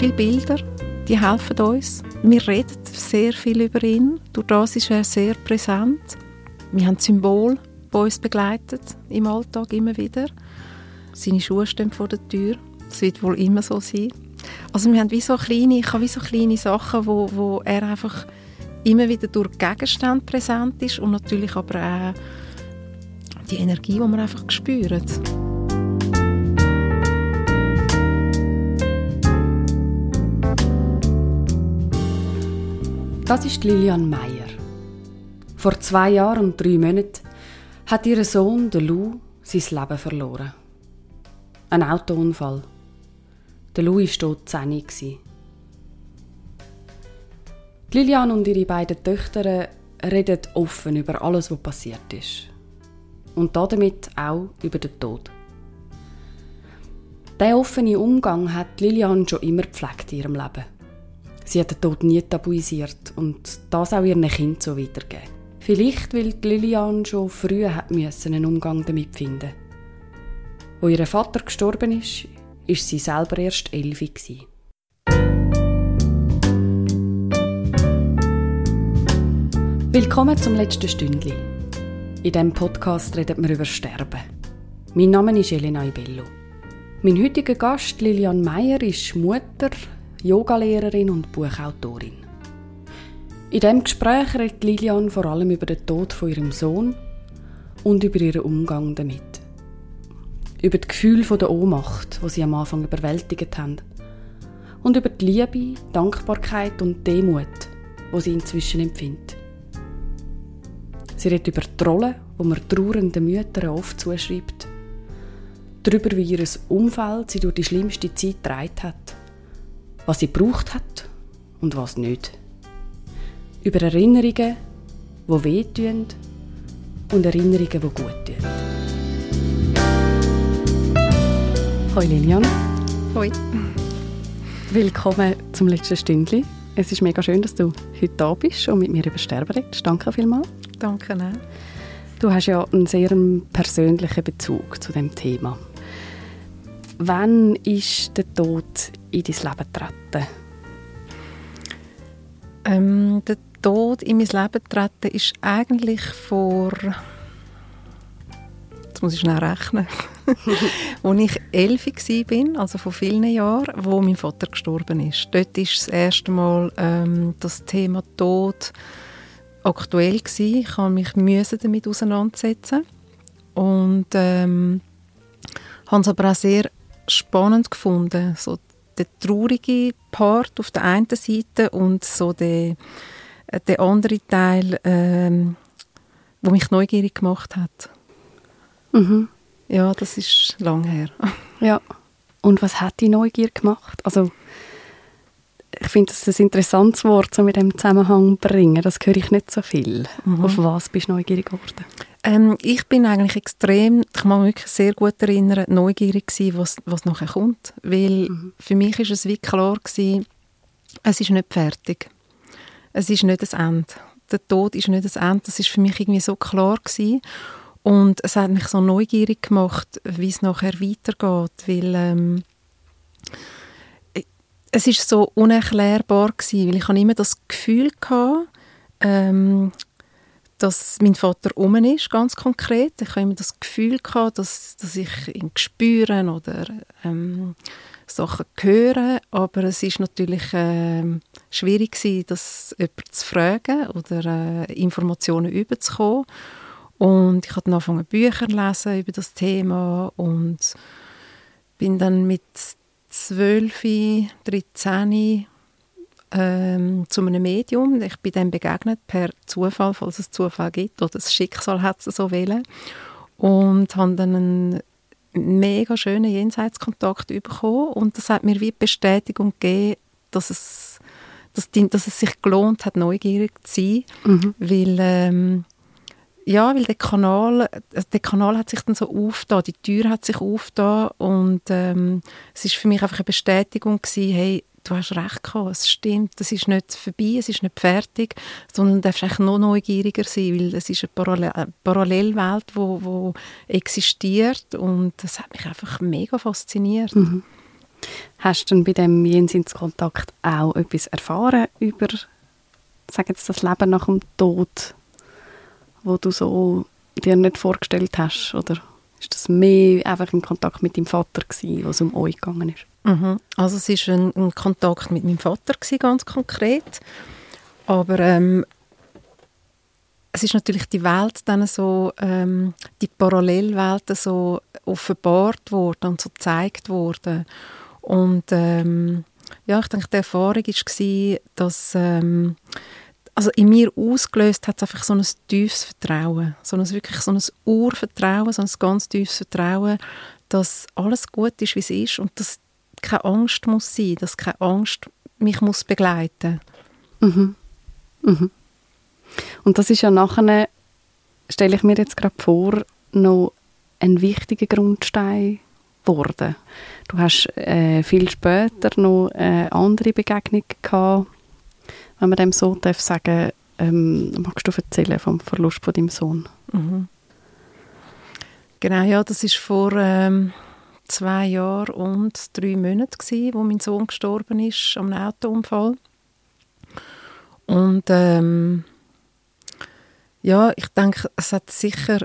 viele Bilder, die helfen uns. Wir reden sehr viel über ihn. Durch das ist er sehr präsent. Wir haben Symbol, die uns begleitet im Alltag immer wieder. Seine Schuhe stehen vor der Tür. Das wird wohl immer so sein. Also wir haben wie so kleine, ich habe wie so kleine Sachen, wo, wo er einfach immer wieder durch Gegenstände präsent ist und natürlich aber auch die Energie, die man einfach spürt. Das ist Lilian Meyer. Vor zwei Jahren und drei Monaten hat ihr Sohn, der Lou, sein Leben verloren. Ein Autounfall. Der Lou war dort 10 Lilian und ihre beiden Töchter reden offen über alles, was passiert ist. Und damit auch über den Tod. Diesen offenen Umgang hat Lilian schon immer gepflegt in ihrem Leben. Sie hat den Tod nie tabuisiert und das auch ihren Kind so weitergeben. Vielleicht, weil Lilian schon früh hat müssen einen Umgang damit finden. Wo ihr Vater gestorben ist, ist sie selber erst elf. Willkommen zum letzten Stündli. In diesem Podcast redet wir über Sterben. Mein Name ist Elena Ibello. Mein heutiger Gast Lilian Meyer ist Mutter, Yogalehrerin und Buchautorin. In diesem Gespräch redet Lilian vor allem über den Tod von ihrem Sohn und über ihren Umgang damit. Über das Gefühl der Ohnmacht, wo sie am Anfang überwältigt haben. Und über die Liebe, Dankbarkeit und Demut, wo sie inzwischen empfindet. Sie redet über die Rolle, die man trauernden Müttern oft zuschreibt. Darüber, wie ihr Umfeld sie durch die schlimmste Zeit getragen hat. Was sie gebraucht hat und was nicht. Über Erinnerungen, die wehtun und Erinnerungen, die gut tun. Hoi Lilian. Hoi. Willkommen zum letzten Stündchen. Es ist mega schön, dass du heute da bist und mit mir über Sterben redest. Danke vielmals. Danke. Ne? Du hast ja einen sehr persönlichen Bezug zu dem Thema. Wann ist der Tod in dein Leben getreten? Ähm, der Tod in mein Leben getreten ist eigentlich vor jetzt muss ich schnell rechnen, als ich elf war, also vor vielen Jahren, wo mein Vater gestorben ist. Dort ist das erste Mal ähm, das Thema Tod aktuell gewesen. Ich habe mich damit auseinandersetzen und ähm, habe es aber auch sehr spannend gefunden, so der traurige Part auf der einen Seite und so der, der andere Teil, ähm, wo mich neugierig gemacht hat. Mhm. Ja, das ist lang her. ja. Und was hat die Neugier gemacht? Also ich finde das ein interessantes Wort, so mit dem Zusammenhang bringen. Das höre ich nicht so viel. Mhm. Auf was bist du neugierig geworden? Ähm, ich bin eigentlich extrem, ich kann mich wirklich sehr gut erinnern, neugierig gewesen, was, was nachher kommt. Weil mhm. für mich ist es wie klar gewesen, es ist nicht fertig. Es ist nicht das Ende. Der Tod ist nicht das Ende. Das ist für mich irgendwie so klar gewesen. Und es hat mich so neugierig gemacht, wie es nachher weitergeht, weil ähm, es ist so unerklärbar gewesen, weil ich habe immer das Gefühl hatte, ähm, dass mein Vater um ist, ganz konkret. Ich habe immer das Gefühl gehabt, dass, dass ich ihn spüren oder ähm, Sachen höre, aber es ist natürlich äh, schwierig gewesen, das jemand zu fragen oder äh, Informationen überzukommen. Und ich habe dann angefangen Bücher zu lesen über das Thema und bin dann mit 12, 13 ähm, zu einem Medium. Ich bin dann begegnet per Zufall, falls es Zufall gibt oder das Schicksal hat es so wählen und habe dann einen mega schönen Jenseitskontakt bekommen und das hat mir wie Bestätigung gegeben, dass es, dass, die, dass es sich gelohnt hat, neugierig zu sein, mhm. weil ähm, ja, weil der Kanal, der Kanal hat sich dann so aufgetan, die Tür hat sich aufgetan und ähm, es ist für mich einfach eine Bestätigung gewesen, hey, du hast recht gehabt, es stimmt, es ist nicht vorbei, es ist nicht fertig, sondern du darfst noch neugieriger sein, weil es ist eine, Parallel eine Parallelwelt, wo, wo existiert und das hat mich einfach mega fasziniert. Mhm. Hast du denn bei dem Jenseitskontakt auch etwas erfahren über, sag jetzt, das Leben nach dem Tod, wo du so dir nicht vorgestellt hast? Oder ist das mehr einfach im Kontakt mit deinem Vater gewesen, was um euch gegangen ist? Mhm. Also es ist ein, ein, Kontakt mit meinem Vater gewesen, ganz konkret. Aber ähm, es ist natürlich die Welt dann so, ähm, die Parallelwelten so offenbart worden und so gezeigt worden. Und ähm, ja, ich denke, die Erfahrung war, dass ähm, also in mir ausgelöst hat es einfach so ein tiefes Vertrauen, so ein, wirklich so ein Urvertrauen, so ein ganz tiefes Vertrauen, dass alles gut ist, wie es ist und dass keine Angst muss sein, dass keine Angst mich muss begleiten. Mhm. Mhm. Und das ist ja nachher, stelle ich mir jetzt gerade vor, noch ein wichtiger Grundstein geworden. Du hast äh, viel später noch eine andere Begegnung gehabt, wenn man dem so darf sagen, ähm, magst du erzählen vom Verlust von deinem Sohn? Mhm. Genau, ja, das ist vor ähm, zwei Jahren und drei Monaten gewesen, wo mein Sohn gestorben ist am Autounfall. Und ähm, ja, ich denke, es hat sicher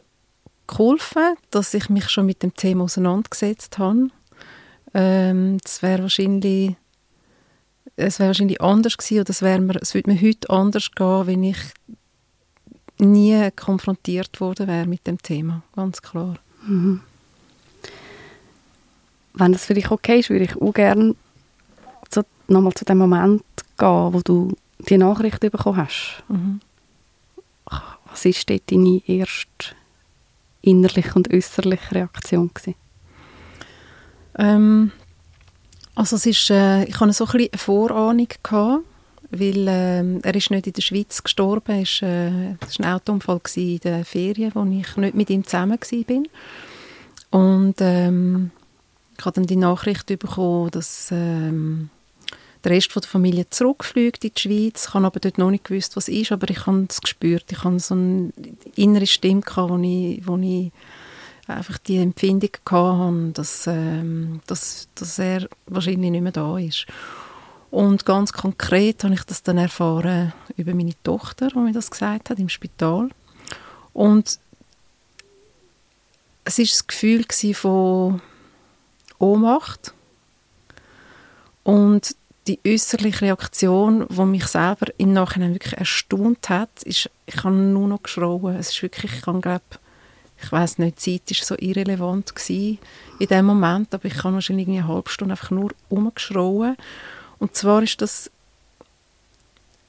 geholfen, dass ich mich schon mit dem Thema auseinandergesetzt habe. Ähm, das wäre wahrscheinlich es wäre wahrscheinlich anders gewesen oder es, mir, es würde mir heute anders gehen, wenn ich nie konfrontiert worden wäre mit dem Thema, ganz klar. Mhm. Wenn das für dich okay ist, würde ich auch gerne zu, nochmal zu dem Moment gehen, wo du die Nachricht bekommen hast. Mhm. Was war dort deine erste innerliche und äußerliche Reaktion? Ähm, also es ist, äh, ich hatte so ein eine Vorahnung, gehabt, weil äh, er ist nicht in der Schweiz gestorben, es war, äh, ein Autounfall in den Ferien, wo ich nicht mit ihm zusammen war. Und ähm, ich habe dann die Nachricht bekommen, dass ähm, der Rest von der Familie zurückfliegt in die Schweiz. Ich habe aber dort noch nicht gewusst, was ist, aber ich habe es gespürt. Ich habe so eine innere Stimme, gehabt, wo ich, wo ich einfach die Empfindung hatte, dass, ähm, dass, dass er wahrscheinlich nicht mehr da ist. Und ganz konkret habe ich das dann erfahren über meine Tochter, die mir das gesagt hat, im Spital. Und es war das Gefühl von Ohnmacht und die äußerliche Reaktion, die mich selber im Nachhinein wirklich erstaunt hat, ist, ich habe nur noch geschrauen. Es ist wirklich, ich kann glaube ich weiß nicht, die Zeit war so irrelevant gewesen in dem Moment, aber ich habe wahrscheinlich eine halbe Stunde einfach nur rumgeschrauen. Und zwar ist das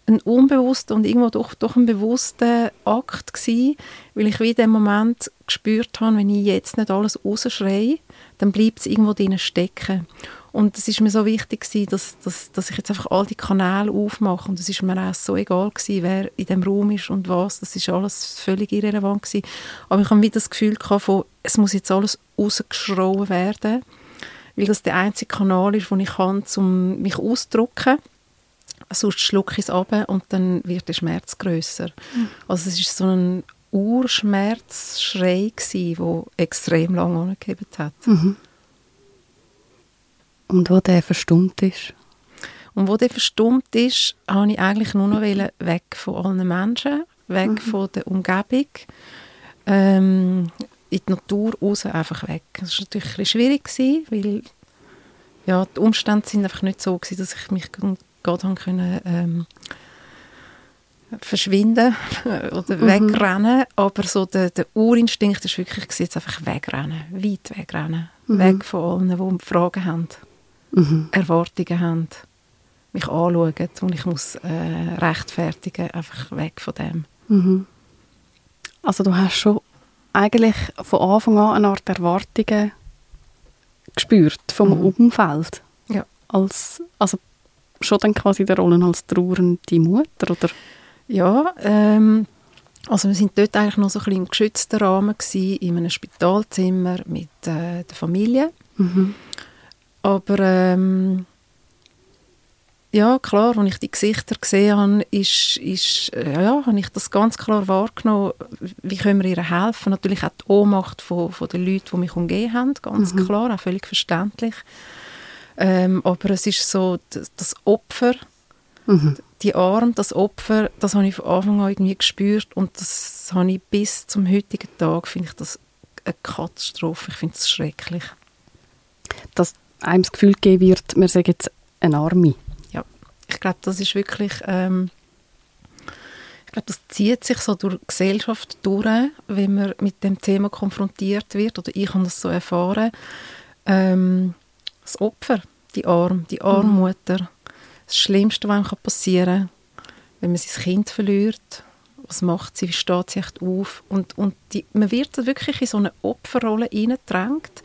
ein unbewusster und irgendwo doch, doch ein bewusster Akt gewesen, weil ich wie in dem Moment gespürt habe, wenn ich jetzt nicht alles rausschreie, dann bleibt es irgendwo drinnen stecken. Und es ist mir so wichtig gewesen, dass, dass, dass ich jetzt einfach all die Kanäle aufmache und es ist mir auch so egal gewesen, wer in dem Raum ist und was, das ist alles völlig irrelevant gewesen. Aber ich habe wieder das Gefühl gehabt von, es muss jetzt alles rausgeschrauen werden, weil das der einzige Kanal ist, den ich kann, um mich auszudrücken. Sonst schlucke ich es ab und dann wird der Schmerz grösser. Mhm. Also es ist so ein Urschmerzschrei der extrem lange angegeben hat. Mhm. Und wo der verstummt ist? Und wo der verstummt ist, habe ich eigentlich nur noch weg von allen Menschen, weg mhm. von der Umgebung, ähm, in die Natur raus, einfach weg. Das war natürlich ein bisschen schwierig, gewesen, weil ja, die Umstände sind einfach nicht so gewesen, dass ich mich gerade können, ähm, verschwinden oder mhm. wegrennen, aber so der, der Urinstinkt ist wirklich gewesen, jetzt einfach wegrennen, weit wegrennen, mhm. weg von allen, die Fragen haben mhm. Erwartungen haben, mich anschauen und ich muss äh, rechtfertigen, einfach weg von dem. Mhm. Also du hast schon eigentlich von Anfang an eine Art Erwartungen gespürt vom mhm. Umfeld. Ja. Als, also schon dann quasi der Rolle als trauernde Mutter, oder? Ja, ähm, also wir sind dort eigentlich noch so ein bisschen im geschützten Rahmen gewesen, in einem Spitalzimmer mit äh, der Familie. Mhm. Aber ähm, ja, klar, als ich die Gesichter gesehen habe, ist, ist, äh, ja, habe ich das ganz klar wahrgenommen, wie können wir ihr helfen. Natürlich auch die Ohnmacht von, von den Leuten, die mich umgeben haben, ganz mhm. klar, auch völlig verständlich. Ähm, aber es ist so, das, das Opfer, mhm. die Arm, das Opfer, das habe ich von Anfang an irgendwie gespürt und das habe ich bis zum heutigen Tag, finde ich das eine Katastrophe. Ich finde es schrecklich. Dass einem das Gefühl geben wird, man sagt jetzt eine Arme. Ja, ich glaube, das ist wirklich... Ähm, ich glaube, das zieht sich so durch die Gesellschaft durch, wenn man mit dem Thema konfrontiert wird, oder ich habe das so erfahren, ähm, das Opfer, die Arm, die Armmutter, mhm. das Schlimmste, was einem passieren kann, wenn man sein Kind verliert, was macht sie, wie steht sie echt auf? Und, und die, man wird wirklich in so eine Opferrolle hineingedrängt,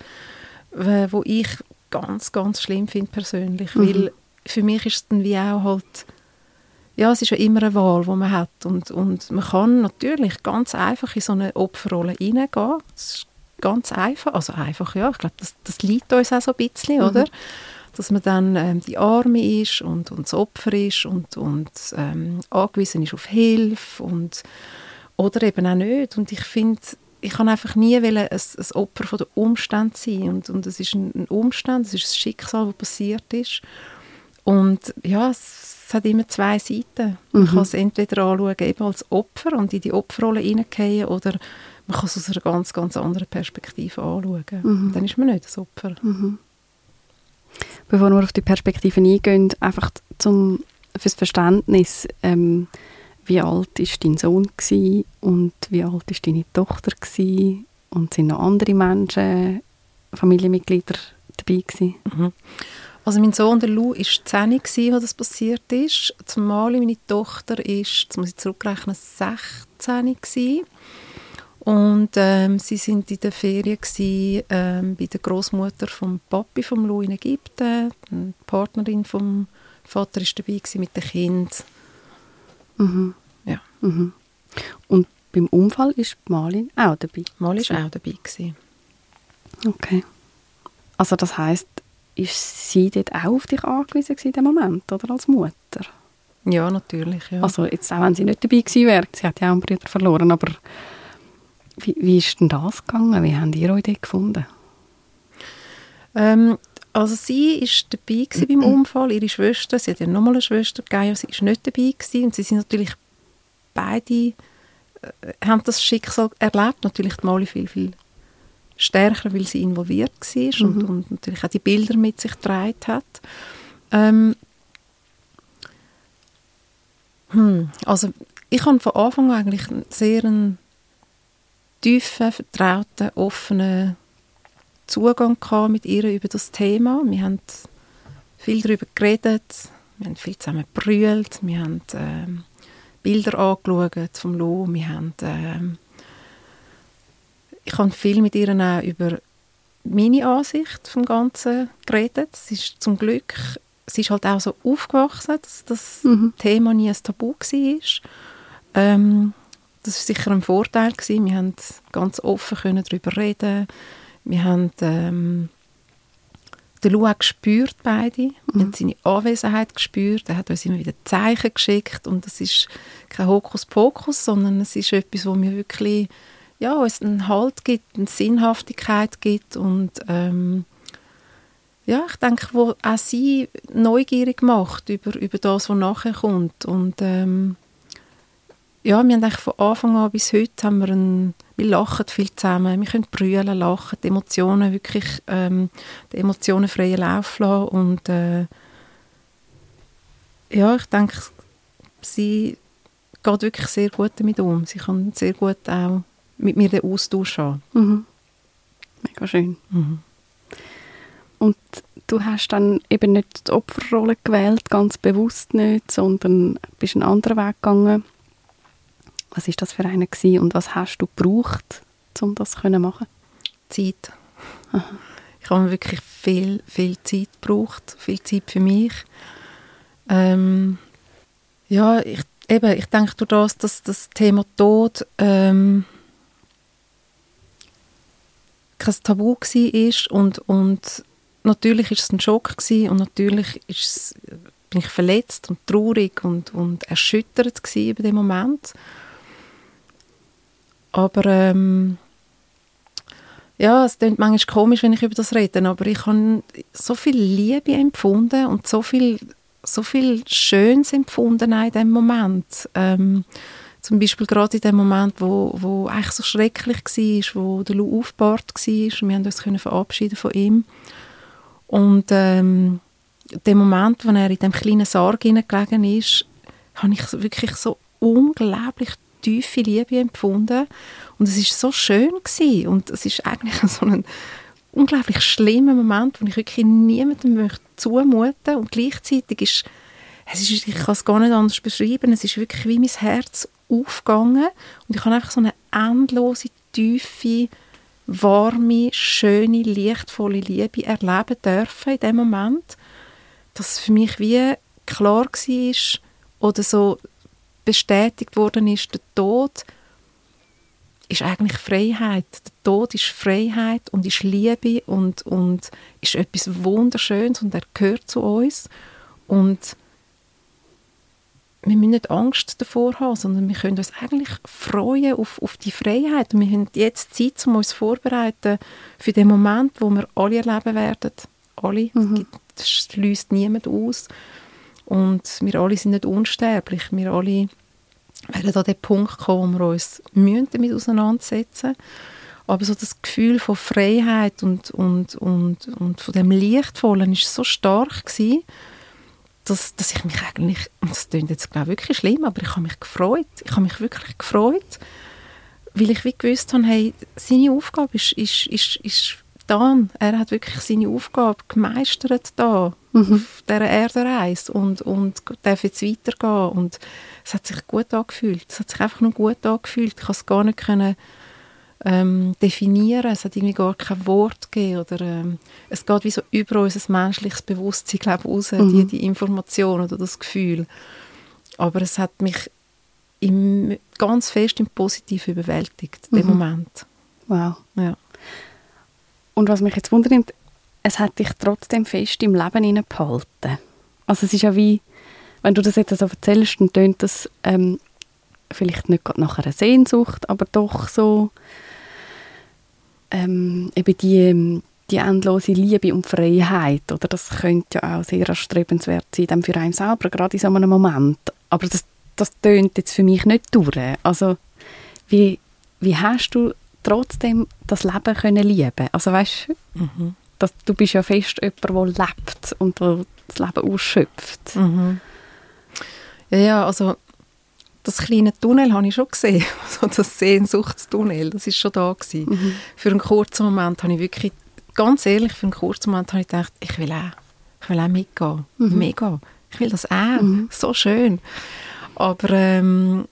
wo ich ganz, ganz schlimm finde persönlich, mhm. weil für mich ist es dann wie auch halt ja, es ist ja immer eine Wahl, die man hat und, und man kann natürlich ganz einfach in so eine Opferrolle hineingehen. Das ist ganz einfach, also einfach, ja, ich glaube, das, das liegt uns auch so ein bisschen, mhm. oder? Dass man dann ähm, die Arme ist und, und das Opfer ist und, und ähm, angewiesen ist auf Hilfe und oder eben auch nicht. Und ich finde, ich kann einfach nie ein, ein Opfer von der Umstände sein und, und es ist ein, ein Umstand, es ist ein Schicksal, das passiert ist und ja, es es hat immer zwei Seiten. Man mhm. kann es entweder anschauen eben als Opfer und in die Opferrolle hineingehen oder man kann es aus einer ganz, ganz anderen Perspektive anschauen. Mhm. Dann ist man nicht das Opfer. Mhm. Bevor wir auf die Perspektiven eingehen, einfach zum, fürs Verständnis, ähm, wie alt war dein Sohn und wie alt war deine Tochter und sind noch andere Menschen, Familienmitglieder dabei gewesen? Mhm. Also mein Sohn, der Lou, war 10, als das passiert ist. Zumal meine Tochter ist, jetzt muss ich zurückrechnen, 16 gewesen. Und ähm, sie sind in der Ferien gewesen, ähm, bei der Großmutter vom Papi vom Lou in Ägypten. Die Partnerin vom Vater ist dabei gewesen mit dem Kind. Mhm. Ja. Mhm. Und beim Unfall ist Malin auch dabei. Malin war auch dabei gewesen. Okay. Also das heißt, ist sie dort auch auf dich angewiesen in dem Moment, oder als Mutter? Ja, natürlich, ja. Also jetzt auch wenn sie nicht dabei gewesen wäre, sie hat ja auch einen Bruder verloren, aber wie, wie ist denn das gegangen? Wie habt ihr euch dort gefunden? Ähm, also sie war dabei beim Unfall, ihre Schwester, sie hat ja nochmal eine Schwester gegeben, sie war nicht dabei gewesen. und sie sind natürlich beide, äh, haben das Schicksal erlebt, natürlich die Mali viel, viel stärker, weil sie involviert war mhm. und, und, natürlich auch die Bilder mit sich getragen hat. Ähm, hm, also ich habe von Anfang an eigentlich einen sehr einen tiefen, vertrauten, offenen Zugang mit ihr über das Thema. Wir haben viel darüber geredet, wir haben viel zusammen gebrüllt, wir haben ähm, Bilder angeschaut vom Lo, wir haben ähm, ich habe viel mit ihr auch über meine Ansicht vom Ganzen geredet. Sie ist zum Glück, sie ist halt auch so aufgewachsen, dass das mhm. Thema nie ein Tabu war. Ähm, das war sicher ein Vorteil. Gewesen. Wir haben ganz offen können darüber reden. Wir haben ähm, den Lou auch gespürt, beide. Mhm. Wir haben seine Anwesenheit gespürt. Er hat uns immer wieder Zeichen geschickt. Und das ist kein Hokuspokus, sondern es ist etwas, wo wir wirklich ja, es einen Halt gibt, eine Sinnhaftigkeit gibt und ähm, ja, ich denke, wo auch sie neugierig macht über, über das, was nachher kommt und ähm, ja, wir haben eigentlich von Anfang an bis heute haben wir einen, wir lachen viel zusammen, wir können brüllen, lachen, die Emotionen wirklich, ähm, die Emotionen freien Lauf lassen und äh, ja, ich denke, sie geht wirklich sehr gut damit um. Sie kann sehr gut auch mit mir den Austausch haben. Mhm. Mega schön. Mhm. Und du hast dann eben nicht die Opferrolle gewählt, ganz bewusst nicht, sondern bist einen anderen Weg gegangen. Was ist das für eine gewesen und was hast du gebraucht, um das zu machen? Zeit. Aha. Ich habe wirklich viel, viel Zeit gebraucht, viel Zeit für mich. Ähm, ja, ich, eben, ich denke durch das, dass das Thema Tod ähm, kein Tabu war und, und natürlich ist es ein Schock gewesen und natürlich ist es, bin ich verletzt und traurig und, und erschüttert über den Moment. Aber ähm, ja, es klingt manchmal komisch, wenn ich über das rede, aber ich habe so viel Liebe empfunden und so viel, so viel Schönes empfunden in dem Moment. Ähm, zum Beispiel gerade in dem Moment, wo, wo eigentlich so schrecklich war, wo der Lou aufgebahrt war. Wir haben uns können verabschieden von ihm. Und ähm, dem Moment, wo er in dem kleinen Sarg gelegen ist, habe ich wirklich so unglaublich tiefe Liebe empfunden. Und es ist so schön gewesen. Und es ist eigentlich so ein unglaublich schlimmer Moment, wo ich wirklich niemandem möchte zumuten und gleichzeitig ist es ist, ich kann es gar nicht anders beschreiben, es ist wirklich wie mein Herz aufgegangen und ich habe einfach so eine endlose, tiefe, warme, schöne, lichtvolle Liebe erleben dürfen in dem Moment, dass für mich wie klar war oder so bestätigt worden ist, der Tod ist eigentlich Freiheit. Der Tod ist Freiheit und ist Liebe und, und ist etwas Wunderschönes und er gehört zu uns. Und wir müssen nicht Angst davor haben, sondern wir können uns eigentlich freuen auf, auf die Freiheit. Und wir haben jetzt Zeit, um uns vorzubereiten für den Moment, wo wir alle erleben werden. Alle. Mhm. Das schließt niemand aus. Und wir alle sind nicht unsterblich. Wir alle werden an den Punkt kommen, wo wir uns damit auseinandersetzen müssen. Aber so das Gefühl von Freiheit und, und, und, und von dem Lichtvollen ist so stark gewesen, dass, dass ich mich eigentlich, und das klingt jetzt glaube ich, wirklich schlimm, aber ich habe mich gefreut. Ich habe mich wirklich gefreut, weil ich wie gewusst habe, hey, seine Aufgabe ist, ist, ist, ist dann. Er hat wirklich seine Aufgabe gemeistert da, mhm. auf dieser Erdenreise und, und darf jetzt weitergehen. Und es hat sich gut angefühlt. Es hat sich einfach nur gut angefühlt. Ich konnte es gar nicht können, ähm, definieren. Es hat irgendwie gar kein Wort gegeben. Oder, ähm, es geht wie so über unser menschliches Bewusstsein glaub, raus, mhm. die, die Information oder das Gefühl. Aber es hat mich im, ganz fest im Positiven überwältigt, mhm. den Moment. Wow. Ja. Und was mich jetzt wundert, es hat dich trotzdem fest im Leben behalten. Also es ist ja wie, wenn du das jetzt so erzählst, dann tönt das ähm, vielleicht nicht gerade nach einer Sehnsucht, aber doch so ähm, eben die, die endlose Liebe und Freiheit, oder das könnte ja auch sehr erstrebenswert sein, dann für einen selber, gerade in so einem Moment. Aber das, das tönt jetzt für mich nicht durch. Also wie, wie hast du trotzdem das Leben können lieben? Also weißt mhm. Dass, du bist ja fest jemand, der lebt und der das Leben ausschöpft. Mhm. Ja, ja, also das kleine Tunnel habe ich schon gesehen, so das Sehnsuchtstunnel, das ist schon da gewesen. Mhm. Für einen kurzen Moment habe ich wirklich, ganz ehrlich, für einen kurzen Moment habe ich gedacht, ich will auch, ich will auch mitgehen, mhm. mega, ich will das auch, mhm. so schön. Aber ähm,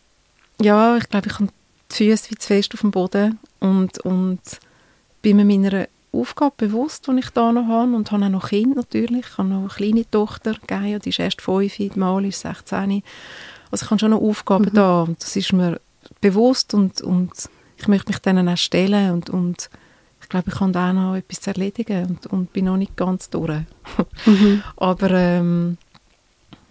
ja, ich glaube, ich habe die Füße wie zu fest auf dem Boden und, und bin mir meiner Aufgabe bewusst, die ich da noch habe und habe auch noch Kinder natürlich. Ich habe noch eine kleine Tochter, Gaia, die ist erst fünf, die Mal ist 16. Also ich habe schon noch Aufgaben mhm. da und das ist mir bewusst und, und ich möchte mich denen auch stellen und, und ich glaube, ich habe da auch noch etwas zu erledigen und, und bin noch nicht ganz durch. Mhm. Aber ähm,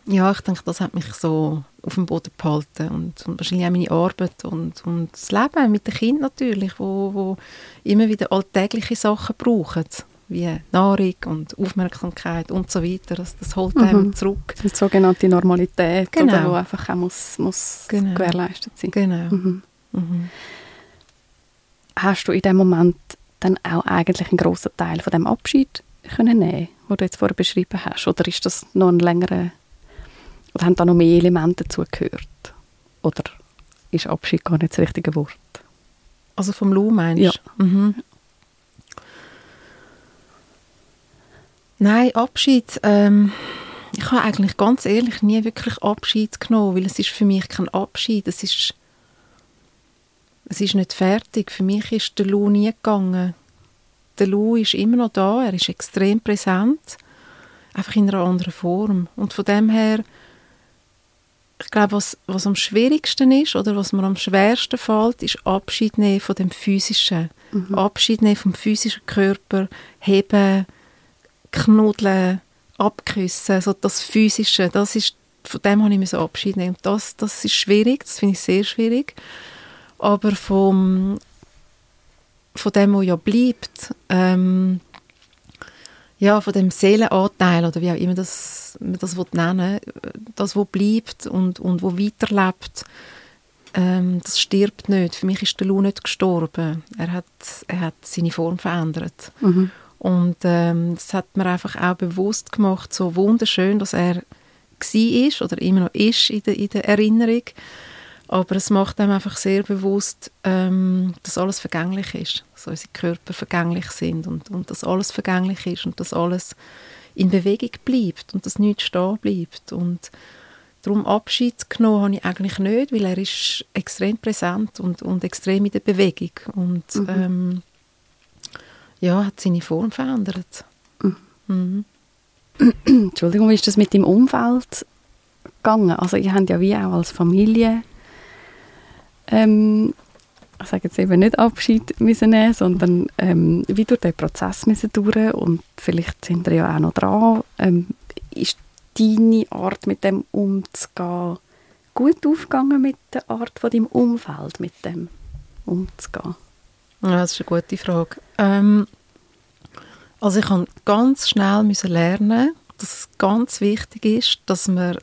ja, ich denke, das hat mich so auf dem Boden behalten und, und wahrscheinlich auch meine Arbeit und, und das Leben mit den Kindern natürlich, wo, wo immer wieder alltägliche Sachen brauchen wie Nahrung und Aufmerksamkeit und so weiter. Das, das holt mhm. einem zurück. Die sogenannte Normalität, genau. oder, wo einfach auch muss, muss genau. gewährleistet sein. Genau. Mhm. Mhm. Hast du in dem Moment dann auch eigentlich einen grossen Teil von dem Abschied können nehmen, den du jetzt vorher beschrieben hast, oder ist das noch ein längerer, oder haben da noch mehr Elemente dazu gehört? Oder ist Abschied gar nicht das richtige Wort? Also vom Lou meinst du? Ja. Mhm. Nein, Abschied. Ähm, ich habe eigentlich ganz ehrlich nie wirklich Abschied genommen, weil es ist für mich kein Abschied. Es ist, es ist nicht fertig. Für mich ist der Lou nie gegangen. Der Lou ist immer noch da. Er ist extrem präsent, einfach in einer anderen Form. Und von dem her, ich glaube, was, was am schwierigsten ist oder was mir am schwersten fällt, ist Abschied nehmen von dem Physischen. Mhm. Abschied nehmen vom physischen Körper, heben, knuddeln, abküssen, so das Physische, das ist, von dem habe ich Abschied nehmen. Das, das ist schwierig, das finde ich sehr schwierig. Aber vom, von dem, was ja bleibt, ähm, ja, von dem Seelenanteil oder wie auch immer das, man das nennen das, was bleibt und, und wo weiterlebt, ähm, das stirbt nicht. Für mich ist der Lou nicht gestorben. Er hat, er hat seine Form verändert. Mhm. Und ähm, das hat mir einfach auch bewusst gemacht, so wunderschön, dass er war oder immer noch ist in der, in der Erinnerung. Aber es macht einem einfach sehr bewusst, ähm, dass alles vergänglich ist, dass unsere Körper vergänglich sind und, und dass alles vergänglich ist und dass alles in Bewegung bleibt und dass nichts stehen bleibt. Und darum Abschied genommen habe ich eigentlich nicht, weil er ist extrem präsent und, und extrem in der Bewegung und mhm. ähm, ja, hat seine Form verändert. Mhm. Mhm. Entschuldigung, wie ist das mit dem Umfeld gegangen? Also ihr habt ja wie auch als Familie ähm, ich sage jetzt eben nicht Abschied müssen nehmen, sondern ähm, wie durch den Prozess müssen durch und vielleicht sind wir ja auch noch dran. Ähm, ist deine Art mit dem umzugehen gut aufgegangen mit der Art von deinem Umfeld mit dem umzugehen? Ja, das ist eine gute Frage. Ähm, also ich habe ganz schnell müssen lernen, dass es ganz wichtig ist, dass man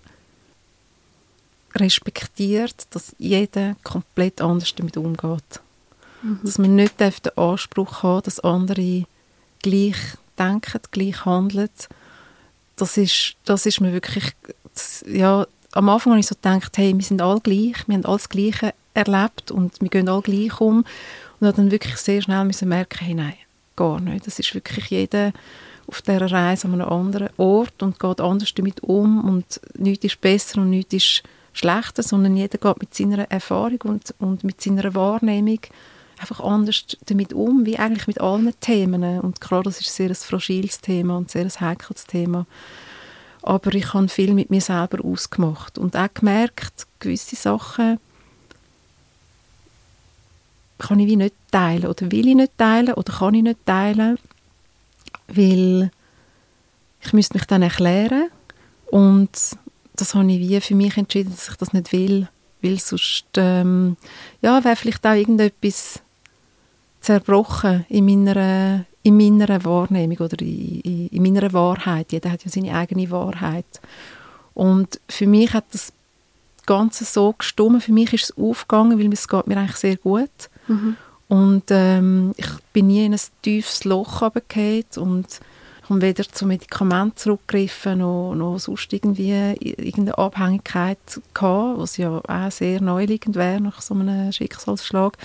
respektiert, dass jeder komplett anders damit umgeht. Mhm. Dass man nicht den Anspruch hat, dass andere gleich denken, gleich handeln. Das ist, das ist mir wirklich, ja, am Anfang habe ich so gedacht, hey, wir sind alle gleich, wir haben alles Gleiche erlebt und wir gehen alle gleich um. Und habe dann wirklich sehr schnell müssen merken, hey, nein, gar nicht. Das ist wirklich jeder auf dieser Reise an einem anderen Ort und geht anders damit um und nichts ist besser und nichts ist schlechter, sondern jeder geht mit seiner Erfahrung und, und mit seiner Wahrnehmung einfach anders damit um, wie eigentlich mit allen Themen. Und klar, das ist sehr ein fragiles Thema und sehr ein heikles Thema. Aber ich habe viel mit mir selber ausgemacht und auch gemerkt, gewisse Sachen kann ich wie nicht teilen oder will ich nicht teilen oder kann ich nicht teilen, weil ich müsste mich dann erklären und das habe ich wie für mich entschieden, dass ich das nicht will, weil sonst ähm, ja, wäre vielleicht auch irgendetwas zerbrochen in meiner, in meiner Wahrnehmung oder in, in, in meiner Wahrheit. Jeder hat ja seine eigene Wahrheit. Und für mich hat das Ganze so gestummen. Für mich ist es aufgegangen, weil es geht mir eigentlich sehr gut. Mhm. Und ähm, ich bin nie in ein tiefes Loch runtergefallen und habe weder zu Medikamenten zurückgegriffen noch, noch sonst irgendwie irgendeine Abhängigkeit gehabt, was ja auch sehr neuliegend wäre nach so einem Schicksalsschlag.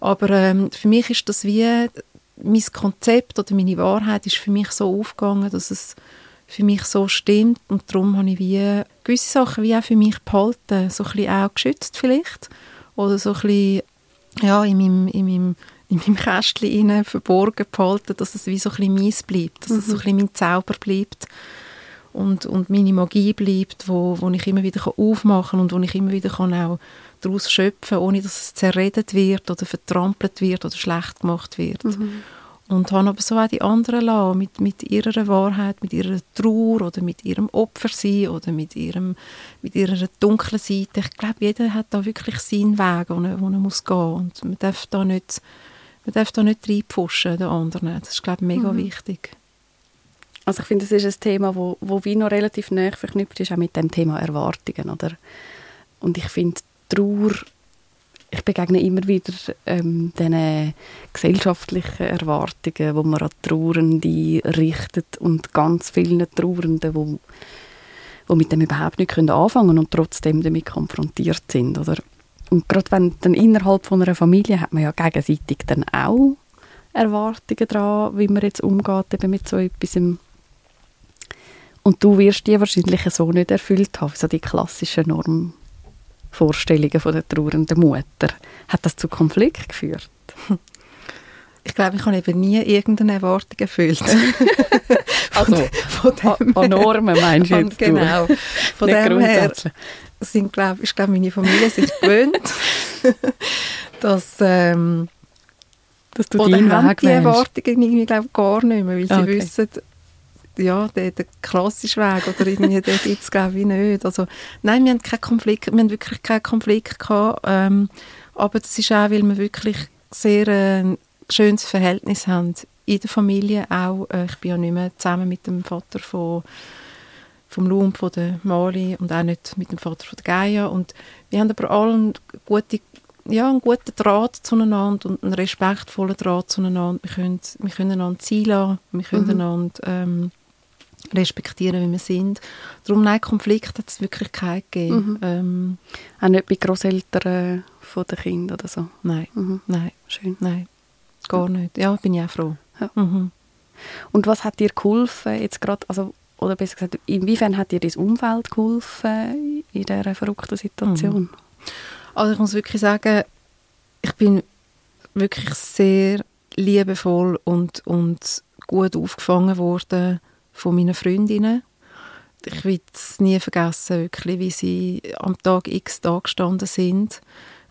Aber ähm, für mich ist das wie mein Konzept oder meine Wahrheit ist für mich so aufgegangen, dass es für mich so stimmt und darum habe ich wie gewisse Sachen wie auch für mich behalten, so ein bisschen auch geschützt vielleicht oder so ein bisschen ja, in meinem, in meinem in meinem Kästchen verborgen behalten, dass es wie so ein bisschen mies bleibt, dass mhm. es so ein bisschen mein Zauber bleibt und, und meine Magie bleibt, wo, wo ich immer wieder aufmachen kann und wo ich immer wieder kann auch daraus schöpfen kann, ohne dass es zerredet wird oder vertrampelt wird oder schlecht gemacht wird. Mhm. Und habe aber so auch die anderen lassen, mit, mit ihrer Wahrheit, mit ihrer Trauer oder mit ihrem Opfersein oder mit, ihrem, mit ihrer dunklen Seite. Ich glaube, jeder hat da wirklich seinen Weg, wo er, wo er muss gehen muss. Und man darf da nicht man darf da nicht reinpfuschen, den anderen. Das ist, glaube ich, mega mhm. wichtig. Also ich finde, das ist ein Thema, wo, wo wie noch relativ nah verknüpft ist, auch mit dem Thema Erwartungen, oder? Und ich finde, Trauer, ich begegne immer wieder ähm, diesen gesellschaftlichen Erwartungen, wo man an Trauernde richtet und ganz vielen Trauernden, wo, wo mit dem überhaupt nicht anfangen können und trotzdem damit konfrontiert sind, oder? Und gerade wenn dann innerhalb von einer Familie hat man ja gegenseitig dann auch Erwartungen daran, wie man jetzt umgeht eben mit so etwas. Und du wirst die wahrscheinlich so nicht erfüllt haben, so die klassischen Normvorstellungen von der trauernden Mutter. Hat das zu Konflikt geführt? Ich glaube, ich habe eben nie irgendeine Erwartung erfüllt. also, von, von dem an Normen meinst du jetzt? Genau. Von dem her sind, glaub, ist, glaube meine Familie sich gewöhnt, dass, ähm, dass du oder deinen Weg die Erwartungen irgendwie, glaub, gar nicht mehr, weil sie okay. wissen, ja, der, der klassische Weg oder irgendwie, den gibt es, glaube ich, nicht. Also, nein, wir haben keinen Konflikt, wir haben wirklich keinen Konflikt gehabt, ähm, aber das ist auch, weil wir wirklich sehr äh, schönes Verhältnis haben in der Familie auch. Äh, ich bin ja nicht mehr zusammen mit dem Vater von vom Lump, von der Mali und auch nicht mit dem Vater von der Gaia und wir haben aber alle eine gute ja, einen guten Draht zueinander und einen respektvollen Draht zueinander. Wir können, wir können einander ziehen lassen, wir können mhm. einander ähm, respektieren, wie wir sind. Darum, nein, Konflikt hat es wirklich keinen gegeben. Mhm. Ähm, Auch nicht bei Grosseltern von den Kindern oder so? Nein, mhm. nein. Schön. Nein, gar nicht. Ja, bin ich auch froh. Ja. Mhm. Und was hat dir geholfen, jetzt gerade, also, oder besser gesagt, inwiefern hat dir das Umfeld geholfen in dieser verrückten Situation? Mhm. Also ich muss wirklich sagen, ich bin wirklich sehr liebevoll und, und gut aufgefangen worden von meinen Freundinnen. Ich will es nie vergessen, wirklich, wie sie am Tag X da gestanden sind,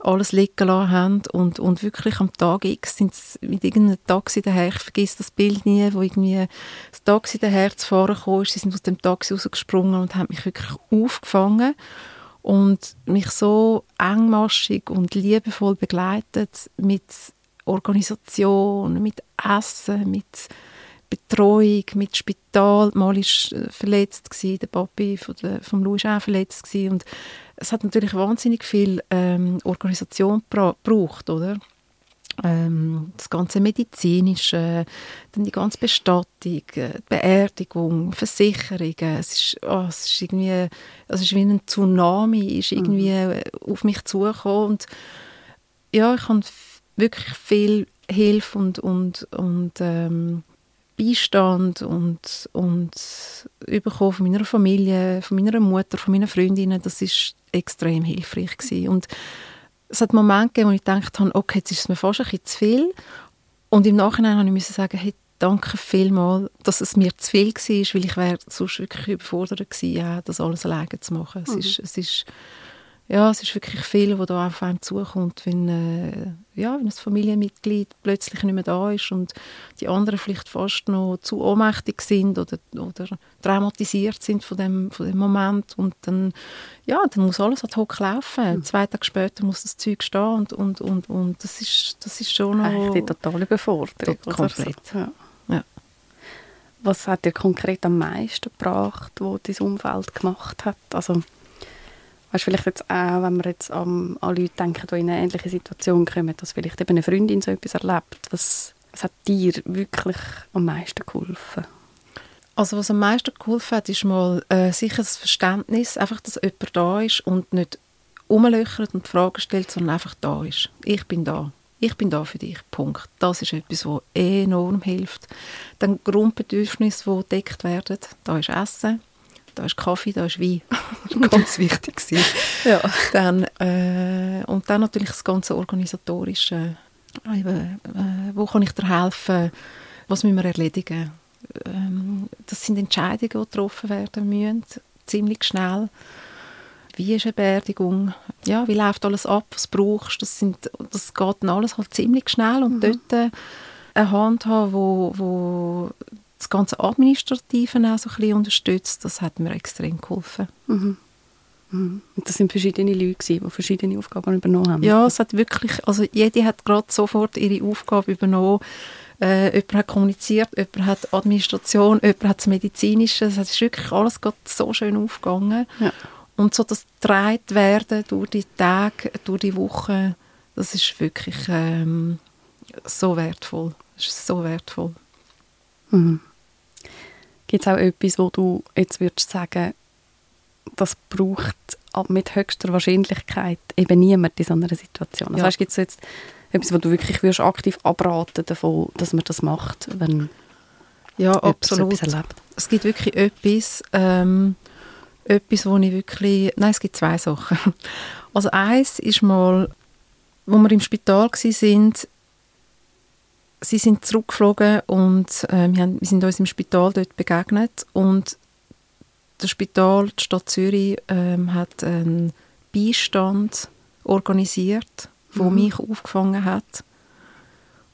alles liegen lassen haben und, und wirklich am Tag X sind sie mit irgendeinem Taxi daher, ich vergesse das Bild nie, wo irgendwie das Taxi daher zu fahren kam, sie sind aus dem Taxi rausgesprungen und haben mich wirklich aufgefangen und mich so engmaschig und liebevoll begleitet mit Organisation, mit Essen, mit Betreuung, mit Spital. Mal war äh, verletzt, der Papi von der, vom Louis war auch verletzt. Und es hat natürlich wahnsinnig viel ähm, Organisation gebraucht, oder? ähm, das ganze medizinische, dann die ganze Bestattung, äh, Beerdigung, Versicherungen, es ist, oh, es ist irgendwie, es ist wie ein Tsunami, ist irgendwie mhm. auf mich zugekommen und ja, ich habe wirklich viel Hilfe und, und, und ähm, Beistand und, und bekommen von meiner Familie, von meiner Mutter, von meinen Freundinnen, das ist extrem hilfreich gewesen. und es hat Momente gegeben, wo ich gedacht habe, okay, jetzt ist es mir fast ein bisschen zu viel. Und im Nachhinein habe ich sagen, hey, danke vielmals, dass es mir zu viel war, weil ich wäre sonst wirklich überfordert gewesen, ja, das alles alleine zu machen. Mhm. Es, ist, es ist ja, es ist wirklich viel, was da auf einem zukommt, wenn, äh, ja, wenn ein Familienmitglied plötzlich nicht mehr da ist und die anderen vielleicht fast noch zu ohnmächtig sind oder, oder traumatisiert sind von dem, von dem Moment und dann, ja, dann muss alles ad hoc laufen. Mhm. Zwei Tage später muss das Zeug stehen und, und, und, und das, ist, das ist schon noch... Eigentlich die totale Überforderung. Komplett. Ja. ja. Was hat dir konkret am meisten gebracht, was dein Umfeld gemacht hat? Also Weißt, vielleicht jetzt auch, wenn wir jetzt an, Leute denken, die in eine ähnliche Situation kommen, dass vielleicht eben eine Freundin so etwas erlebt. Was, was hat dir wirklich am meisten geholfen? Also was am meisten geholfen hat, ist mal äh, sicher das Verständnis, einfach, dass jemand da ist und nicht umlöchert und Fragen stellt, sondern einfach da ist. Ich bin da. Ich bin da für dich. Punkt. Das ist etwas, was enorm hilft. Dann Grundbedürfnisse, die gedeckt werden. Da ist Essen, da ist Kaffee, da ist Wein. das war ganz wichtig. ja. Dann, äh, und dann natürlich das ganze organisatorische. Eben, äh, wo kann ich dir helfen? Was müssen wir erledigen? Ähm, das sind Entscheidungen, die getroffen werden müssen, ziemlich schnell. Wie ist eine Beerdigung? Ja, wie läuft alles ab? Was brauchst du? Das, sind, das geht dann alles halt ziemlich schnell und mhm. dort äh, eine Hand haben, wo, wo das ganze Administrative auch so ein bisschen unterstützt, das hat mir extrem geholfen. Mhm. Mhm. Und das sind verschiedene Leute, die verschiedene Aufgaben übernommen haben? Ja, es hat wirklich, also jede hat gerade sofort ihre Aufgabe übernommen. Äh, jemand hat kommuniziert, jemand hat Administration, jemand hat das Medizinische. Es ist wirklich alles so schön aufgegangen. Ja. Und so das getragen werden durch die Tage, durch die Wochen, das ist wirklich ähm, so wertvoll. Das ist so wertvoll. Mhm. Gibt es auch etwas, wo du jetzt würdest sagen, das braucht mit höchster Wahrscheinlichkeit eben niemand in so einer Situation? Also ja. gibt es jetzt etwas, wo du wirklich würdest aktiv abraten davon, dass man das macht, wenn ja, absolut. etwas erlebt? Es gibt wirklich etwas, ähm, etwas, wo ich wirklich, nein, es gibt zwei Sachen. Also eins ist mal, wo wir im Spital waren, sie sind zurückgeflogen und äh, wir, haben, wir, sind uns im Spital dort begegnet und das Spital, die Stadt Zürich, ähm, hat einen Beistand organisiert, der mhm. mich aufgefangen hat.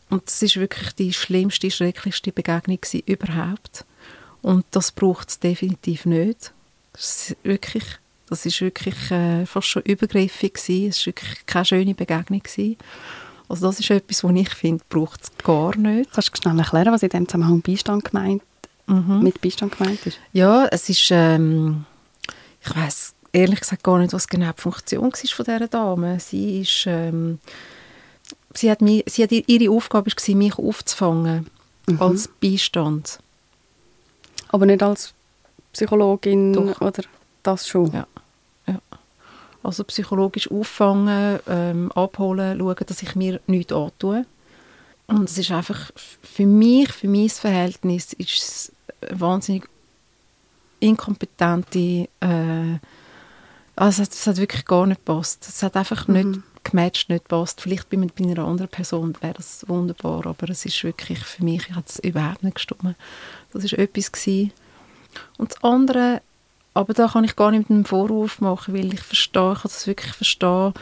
Und das ist wirklich die schlimmste, schrecklichste Begegnung überhaupt. Und das braucht es definitiv nicht. Das ist wirklich, das ist wirklich äh, fast schon übergriffig gewesen. Es war wirklich keine schöne Begegnung gewesen. Also das ist etwas, was ich finde, braucht es gar nicht. Kannst du schnell erklären, was in dem Zusammenhang Beistand gemeint, mhm. mit Beistand gemeint ist? Ja, es ist, ähm, ich weiß ehrlich gesagt gar nicht, was genau die Funktion war von dieser Dame. Sie ist, ähm, sie hat, mich, sie hat ihre Aufgabe war, mich aufzufangen mhm. als Beistand. Aber nicht als Psychologin Doch. oder das schon? Ja. Also psychologisch auffangen, ähm, abholen, schauen, dass ich mir nichts antue. Und es ist einfach, für mich, für mein Verhältnis, ist es wahnsinnig inkompetente, äh, also es hat wirklich gar nicht gepasst. Es hat einfach nicht mhm. gematcht, nicht gepasst. Vielleicht bei, bei einer anderen Person wäre das wunderbar, aber es ist wirklich, für mich hat es überhaupt nicht gestimmt. Das war etwas gewesen. Und das andere, aber da kann ich gar nicht einen Vorwurf machen, weil ich verstehe, ich kann das wirklich verstehen,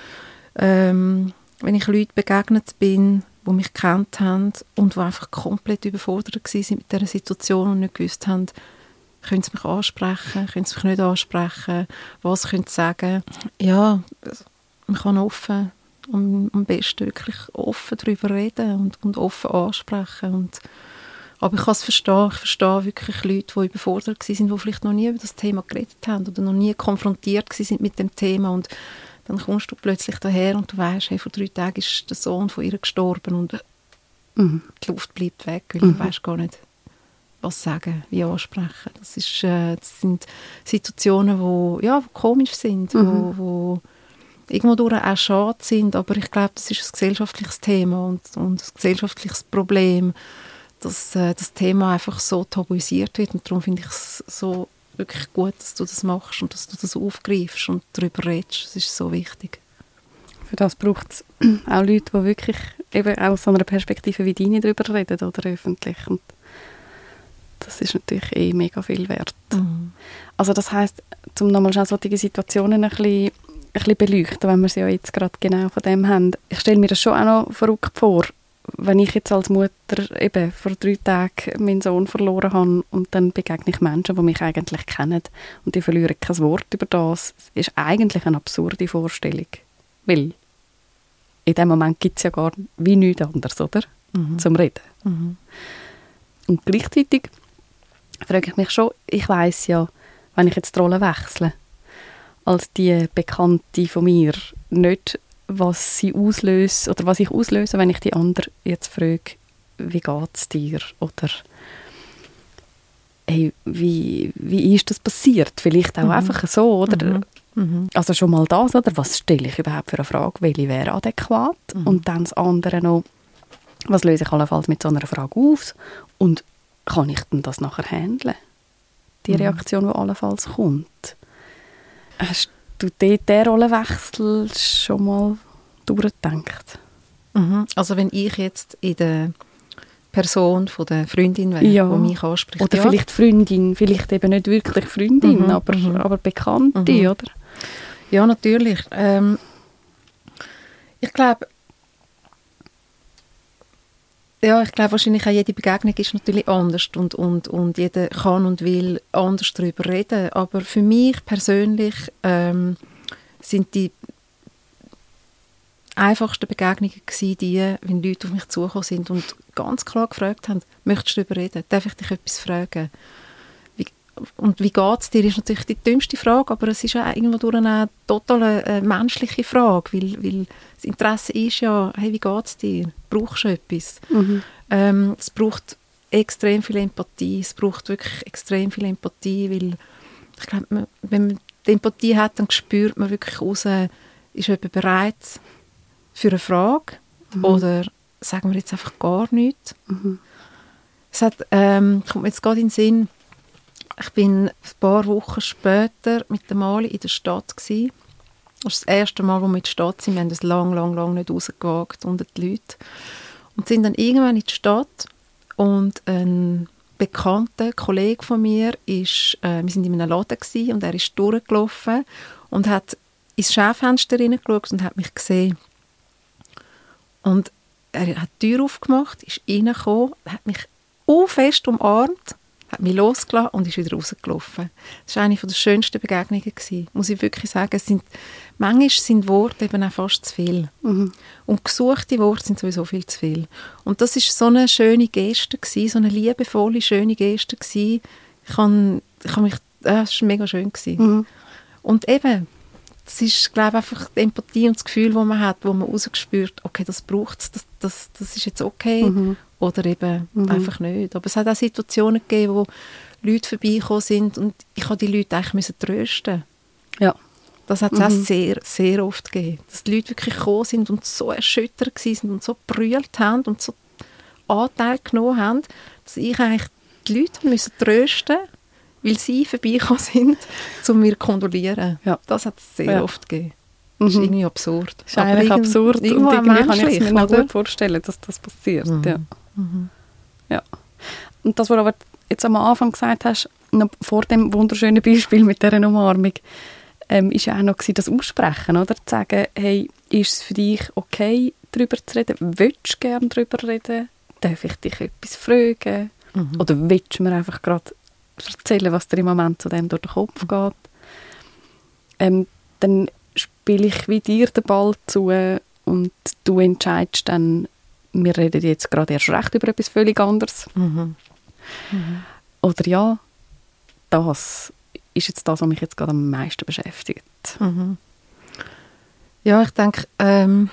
ähm, wenn ich Leuten begegnet bin, die mich kennt haben und die einfach komplett überfordert waren mit dieser Situation und nicht gewusst haben, können sie mich ansprechen, können sie mich nicht ansprechen, was können sie sagen. Ja, man kann offen, am, am besten wirklich offen darüber reden und, und offen ansprechen und aber ich kann es verstehen, ich verstehe wirklich Leute, die überfordert sind, die vielleicht noch nie über das Thema geredet haben oder noch nie konfrontiert sind mit dem Thema und dann kommst du plötzlich daher und du weißt, hey, vor drei Tagen ist der Sohn von ihr gestorben und mhm. die Luft bleibt weg, weil mhm. du weißt gar nicht, was sagen, wie ansprechen. Das, ist, äh, das sind Situationen, wo, ja, wo komisch sind, mhm. wo, wo irgendwo durch auch schade sind, aber ich glaube, das ist ein gesellschaftliches Thema und, und ein gesellschaftliches Problem, dass äh, das Thema einfach so tabuisiert wird und darum finde ich es so wirklich gut, dass du das machst und dass du das aufgreifst und darüber redest. Das ist so wichtig. Für das braucht es auch Leute, die wirklich eben aus so einer Perspektive wie deine darüber reden oder öffentlich und das ist natürlich eh mega viel wert. Mhm. Also das heißt, um nochmal schnell solche Situationen ein bisschen, ein bisschen beleuchten, wenn wir sie ja jetzt gerade genau von dem haben. Ich stelle mir das schon auch noch verrückt vor, wenn ich jetzt als Mutter eben vor drei Tagen meinen Sohn verloren habe und dann begegne ich Menschen, die mich eigentlich kennen und die verlieren kein Wort über das, ist eigentlich eine absurde Vorstellung. Weil in dem Moment gibt es ja gar wie nichts anderes, oder? Mhm. Zum Reden. Mhm. Und gleichzeitig frage ich mich schon, ich weiß ja, wenn ich jetzt die Rolle wechsle, als die Bekannte von mir, nicht was sie auslöst oder was ich auslöse, wenn ich die andere jetzt frage, wie geht es dir oder hey, wie, wie ist das passiert? Vielleicht auch mhm. einfach so, oder? Mhm. Mhm. Also schon mal das, oder? Was stelle ich überhaupt für eine Frage? Welche wäre adäquat? Mhm. Und dann das andere noch, was löse ich allenfalls mit so einer Frage auf? Und kann ich denn das nachher handeln? Die mhm. Reaktion, die allenfalls kommt. Hast du dort den Rollenwechsel schon mal durchgedacht? Mhm. Also wenn ich jetzt in der Person von der Freundin wäre, ja. die mich anspricht. Oder ja. vielleicht Freundin, vielleicht eben nicht wirklich Freundin, mhm. aber, mhm. aber Bekannte, mhm. oder? Ja, natürlich. Ähm, ich glaube, ja, ich glaube wahrscheinlich auch jede Begegnung ist natürlich anders und, und, und jeder kann und will anders darüber reden. Aber für mich persönlich ähm, sind die einfachsten Begegnungen gewesen, die, wenn Leute auf mich zugekommen sind und ganz klar gefragt haben, möchtest du darüber reden? Darf ich dich etwas fragen? Und wie geht es dir, ist natürlich die dümmste Frage, aber es ist auch irgendwo durch eine total äh, menschliche Frage, weil, weil das Interesse ist ja, hey, wie geht es dir? Brauchst du etwas? Mhm. Ähm, es braucht extrem viel Empathie, es braucht wirklich extrem viel Empathie, weil ich glaube, wenn man die Empathie hat, dann spürt man wirklich raus, ist jemand bereit für eine Frage mhm. oder sagen wir jetzt einfach gar nichts. Mhm. Es hat, ähm, kommt mir jetzt gerade in den Sinn, ich bin ein paar Wochen später mit der Mali in der Stadt gewesen. Das ist das erste Mal, wo wir in der Stadt sind. Wir haben das lang, lang, lang nicht rausgewagt unter die Leute. Und sind dann irgendwann in die Stadt und ein bekannter Kollege von mir ist, äh, wir sind in einem Laden gewesen, und er ist durchgelaufen und hat ins Schaufenster hineingeschaut und hat mich gesehen. Und er hat die Tür aufgemacht, ist reingekommen, hat mich so fest umarmt hat mich losgelassen und ist wieder rausgelaufen. Das war eine der schönsten Begegnungen, gewesen, muss ich wirklich sagen. Es sind, manchmal sind Worte eben auch fast zu viel. Mhm. Und gesuchte Worte sind sowieso viel zu viel. Und das ist so eine schöne Geste, gewesen, so eine liebevolle, schöne Geste. Gewesen. Ich kann, ich kann mich, äh, das war mega schön. Gewesen. Mhm. Und eben, das ist, glaube einfach die Empathie und das Gefühl, das man hat, wo man rausgespürt, okay, das braucht es, das, das, das ist jetzt okay Mhm. oder eben Mhm. einfach nicht. Aber es hat auch Situationen gegeben, wo Leute vorbeigekommen sind und ich habe die Leute eigentlich müssen trösten. Ja. Das hat es auch Mhm. sehr, sehr oft gegeben. Dass die Leute wirklich gekommen sind und so erschüttert gewesen sind und so brüllt haben und so Anteil genommen haben, dass ich eigentlich die Leute müssen trösten weil sie vorbeigekommen sind, um mir zu kondolieren. Ja. Das hat es sehr Ja. oft gegeben. Das ist Mhm. irgendwie absurd. Das ist eigentlich irgend- absurd und irgendwie kann ich mir noch gut vorstellen, dass das passiert. Mhm. Ja. Mhm. Ja. Und das, was du aber jetzt am Anfang gesagt hast, noch vor dem wunderschönen Beispiel mit dieser Umarmung, ähm, ist ja auch noch das Aussprechen, oder? Zu sagen, hey, ist es für dich okay, darüber zu reden? Willst du gerne darüber reden? Darf ich dich etwas fragen? Mhm. Oder willst du mir einfach gerade erzählen, was dir im Moment zu dem durch den Kopf geht? Ähm, dann spiele ich wie dir den Ball zu und du entscheidest dann, wir reden jetzt gerade erst recht über etwas völlig anderes. Mhm. Oder ja, das ist jetzt das, was mich jetzt gerade am meisten beschäftigt. Mhm. Ja, ich denke, ähm,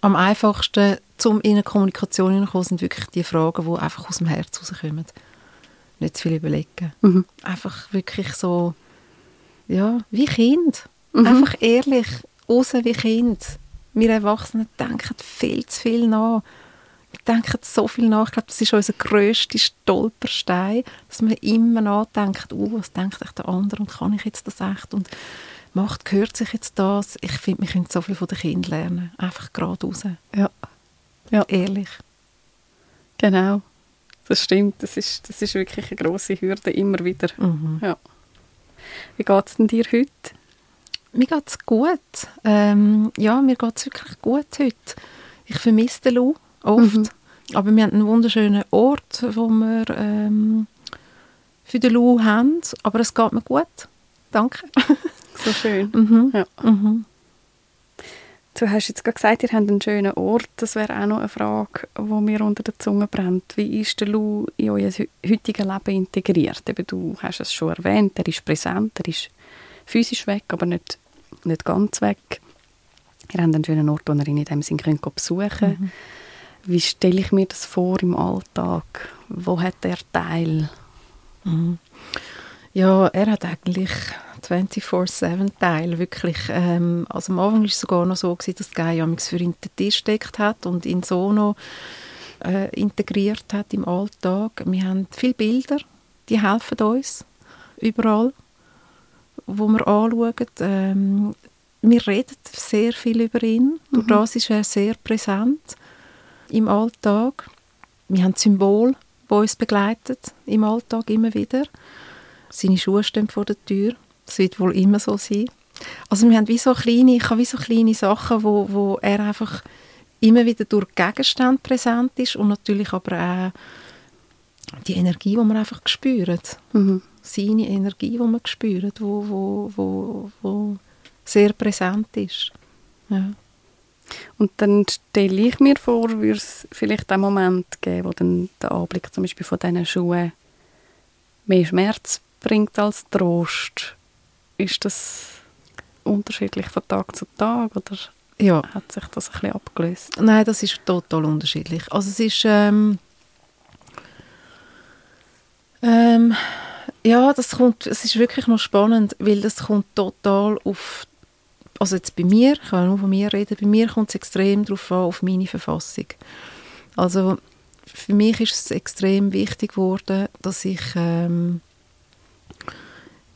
am einfachsten, um in eine Kommunikation hineinzukommen, sind wirklich die Fragen, die einfach aus dem Herz rauskommen. Nicht zu viel überlegen. Mhm. Einfach wirklich so, ja, wie Kind. Mhm. Einfach ehrlich, raus wie Kind. Wir Erwachsenen denken viel zu viel nach. Wir denken so viel nach. Ich glaube, das ist unser grösster Stolperstein, dass wir immer nachdenken, uh, was denkt echt der andere und kann ich jetzt das echt und macht, gehört sich jetzt das? Ich finde, wir können so viel von den Kindern lernen. Einfach gerade raus. Ja. Ja. Ehrlich. Genau. Das stimmt. Das ist, das ist wirklich eine grosse Hürde, immer wieder. Mhm. Ja. Wie geht es denn dir heute? Mir geht es gut. Ähm, ja, mir geht es wirklich gut heute. Ich vermisse den Lou oft. Mhm. Aber wir haben einen wunderschönen Ort, wo wir ähm, für den Lou haben. Aber es geht mir gut. Danke. So schön. Mhm. Ja. Mhm. Du hast jetzt gerade gesagt, ihr habt einen schönen Ort. Das wäre auch noch eine Frage, die mir unter der Zunge brennt. Wie ist der Lou in euer heu- heutiges Leben integriert? Eben, du hast es schon erwähnt, er ist präsent, er ist physisch weg, aber nicht, nicht ganz weg. Ihr habt einen schönen Ort, wo ihr ihn in dem Sinn könnt besuchen könnt. Mhm. Wie stelle ich mir das vor im Alltag? Wo hat er Teil? Mhm. Ja, er hat eigentlich 24-7 Teil, wirklich. Ähm, also am Anfang war es sogar noch so, gewesen, dass amigs für ihn den Tisch deckt hat und ihn so noch äh, integriert hat im Alltag. Wir haben viele Bilder, die helfen uns überall, wo wir anschauen. Ähm, wir reden sehr viel über ihn. Durch Mhm. das ist er sehr präsent im Alltag. Wir haben Symbole, die uns begleiten im Alltag immer wieder. Seine Schuhe stehen vor der Tür. Das wird wohl immer so sein. Also wir haben wie so kleine, ich habe wie so kleine Sachen, wo, wo er einfach immer wieder durch Gegenstände präsent ist und natürlich aber auch die Energie, die man einfach spürt. Mhm. Seine Energie, die man spürt, wo, wo, wo, wo sehr präsent ist. Ja. Und dann stelle ich mir vor, würde es vielleicht einen Moment geben, wo dann der Anblick zum Beispiel von diesen Schuhen mehr Schmerz bringt als Trost. Ist das unterschiedlich von Tag zu Tag oder ja. hat sich das ein bisschen abgelöst? Nein, das ist total unterschiedlich. Also es ist ähm, ähm, ja, das kommt, es ist wirklich noch spannend, weil das kommt total auf, also jetzt bei mir, ich kann nur von mir reden, bei mir kommt es extrem darauf an, auf meine Verfassung. Also für mich ist es extrem wichtig geworden, dass ich ähm,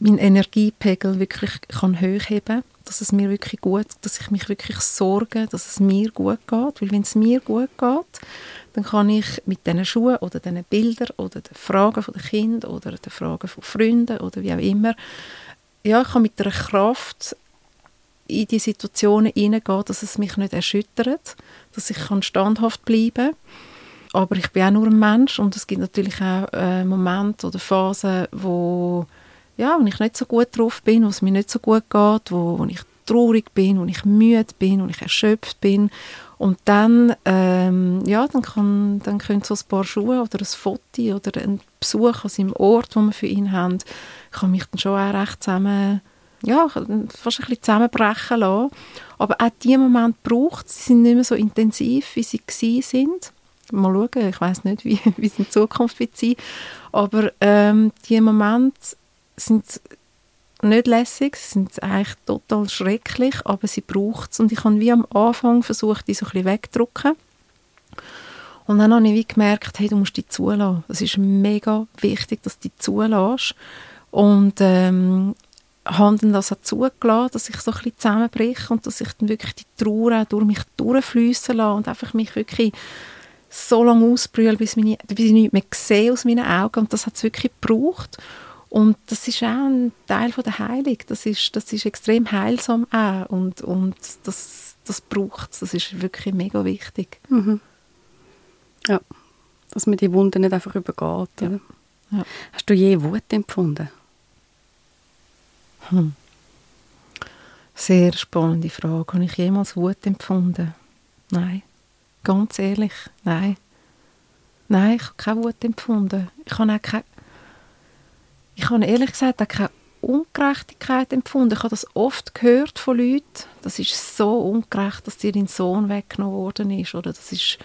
meinen Energiepegel wirklich kann hochheben dass es mir wirklich gut, dass ich mich wirklich sorge, dass es mir gut geht, weil wenn es mir gut geht, dann kann ich mit diesen Schuhen oder diesen Bildern oder den Fragen von den oder den Fragen von Freunden oder wie auch immer, ja, ich kann mit einer Kraft in die Situationen hineingehen, dass es mich nicht erschüttert, dass ich kann standhaft bleiben aber ich bin auch nur ein Mensch und es gibt natürlich auch äh, Momente oder Phasen, wo, ja, wo ich nicht so gut drauf bin, wo es mir nicht so gut geht, wo, wo ich traurig bin, wo ich müde bin, wo ich erschöpft bin. Und dann, ähm, ja, dann, kann, dann können so ein paar Schuhe oder ein Foto oder ein Besuch an seinem Ort, wo wir für ihn haben, kann mich dann schon auch recht zusammen, ja, fast ein bisschen zusammenbrechen lassen. Aber auch diese Momente braucht es, sie sind nicht mehr so intensiv, wie sie gewesen sind. Mal schauen, ich weiß nicht, wie, wie es in Zukunft wird sein. Aber ähm, diese Momente sind nicht lässig, sie sind eigentlich total schrecklich, aber sie braucht es. Und ich habe wie am Anfang versucht, die so ein wegzudrücken. Und dann habe ich wie gemerkt, hey, du musst die zulassen. Es ist mega wichtig, dass du die zulässt. Und ähm, habe dann das auch zugelassen, dass ich so ein bisschen zusammenbreche und dass ich dann wirklich die Trauer auch durch mich durchfließen lasse und einfach mich wirklich so lange ausbrülle, bis, meine, bis ich nichts mehr sehe aus meinen Augen. Und das hat es wirklich gebraucht. Und das ist auch ein Teil von der Heilung. Das ist, das ist extrem heilsam auch. Und, und das, das braucht es. Das ist wirklich mega wichtig. Mhm. Ja, dass man die Wunden nicht einfach übergeht. Ja. Ja. Hast du je Wut empfunden? Hm. Sehr spannende Frage. Habe ich jemals Wut empfunden? Nein. Ganz ehrlich, nein. Nein, ich habe keine Wut empfunden. Ich habe auch keine ich habe ehrlich gesagt auch keine Ungerechtigkeit empfunden. Ich habe das oft gehört von Leuten. Das ist so ungerecht, dass dir dein Sohn weggenommen worden ist. Oder das ist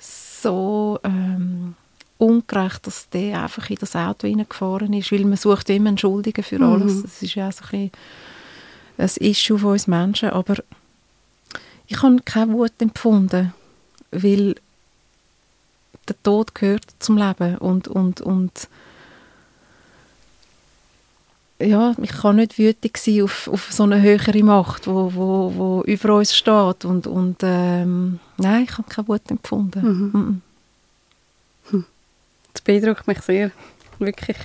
so ähm, ungerecht, dass der einfach in das Auto hineingefahren ist. Weil man sucht immer einen Schuldigen für alles. Mhm. Das ist ja so ein, ein Issue von uns Menschen. Aber ich habe keine Wut empfunden, weil der Tod gehört zum Leben und, und, und ja, ich kann nicht wütig sein auf, auf so eine höhere Macht, wo, wo, wo über uns steht und, und ähm, nein, ich habe keine Wut empfunden. Mhm. Mhm. Hm. Das beeindruckt mich sehr, wirklich.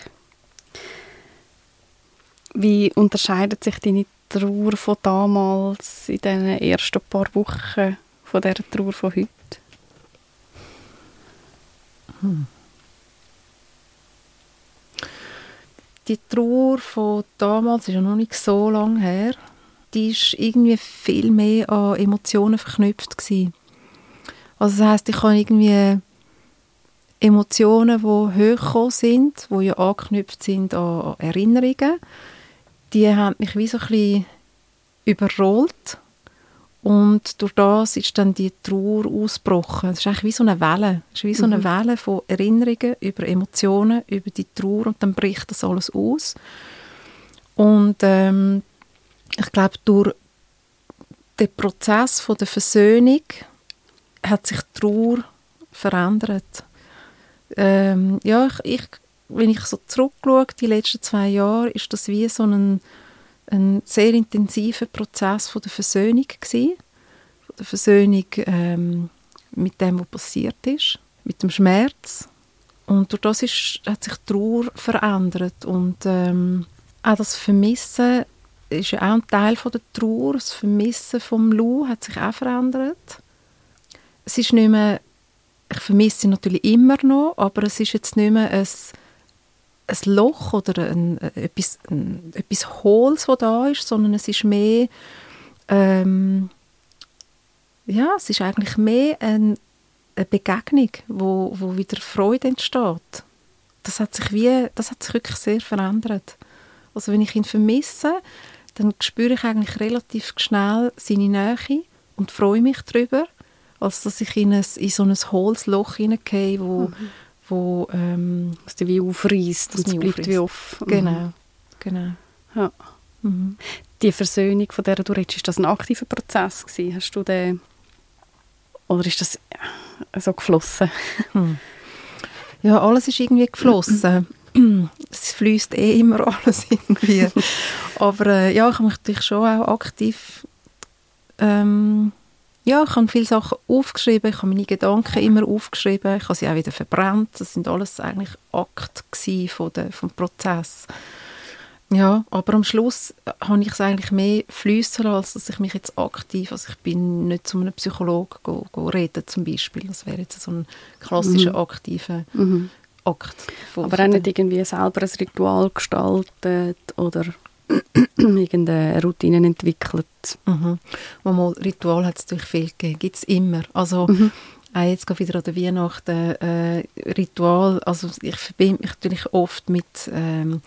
Wie unterscheidet sich deine Trauer von damals in den ersten paar Wochen von der Trauer von heute? Hm. Die Trauer von damals ist ja noch nicht so lange her. Die ist irgendwie viel mehr an Emotionen verknüpft gewesen. Also das heißt, ich habe irgendwie Emotionen, die hochgekommen sind, die ja angeknüpft sind an Erinnerungen, die haben mich wie so ein bisschen überrollt und durch das ist dann die Trauer ausgebrochen. Es ist eigentlich wie so eine Welle. Es ist wie so eine mhm. Welle von Erinnerungen über Emotionen, über die Trauer und dann bricht das alles aus. Und ähm, ich glaube, durch den Prozess von der Versöhnung hat sich die Trauer verändert. Ähm, ja, ich, ich, wenn ich so zurückschaue, die letzten zwei Jahre, ist das wie so ein ein sehr intensiver Prozess von der Versöhnung gewesen. Von der Versöhnung ähm, mit dem, was passiert ist, mit dem Schmerz. Und durch das ist, hat sich die Trauer verändert. Und ähm, auch das Vermissen ist ja auch ein Teil von der Trauer. Das Vermissen vom Lou hat sich auch verändert. Es ist nicht mehr, ich vermisse natürlich immer noch, aber es ist jetzt nicht mehr ein ein Loch oder ein, äh, etwas, ein, etwas Hohles, das da ist, sondern es ist mehr, ähm, ja, es ist eigentlich mehr ein, eine Begegnung, wo, wo wieder Freude entsteht. Das hat sich wie, das hat sich wirklich sehr verändert. Also wenn ich ihn vermisse, dann spüre ich eigentlich relativ schnell seine Nähe und freue mich darüber, als dass ich in, ein, in so ein hohles Loch hineingehe, wo, mhm wo ähm, was die wie aufreißt und es bleibt wie auf. Genau, mhm. genau. Ja. Mhm. Die Versöhnung, von der du redest, ist das ein aktiver Prozess gewesen? Hast du den oder ist das so geflossen? Hm. Ja, alles ist irgendwie geflossen. es fließt eh immer alles irgendwie. Aber äh, ja, ich habe mich natürlich schon auch aktiv ähm, ja, ich habe viele Sachen aufgeschrieben, ich habe meine Gedanken immer aufgeschrieben, ich habe sie auch wieder verbrannt. Das sind alles eigentlich Akte von der, vom Prozess. Ja, aber am Schluss habe ich es eigentlich mehr fließen als dass ich mich jetzt aktiv, also ich bin nicht zu einem Psychologen go, go reden zum Beispiel. Das wäre jetzt so ein klassischer mhm. aktiver mhm. Akt. aber auch nicht irgendwie selber ein Ritual gestaltet oder irgendeine Routine entwickelt. Mhm. Mal Ritual hat es natürlich viel gegeben, gibt es immer. Also mhm. auch jetzt wieder an der Weihnachten äh, Ritual, also ich verbinde mich natürlich oft mit ähm,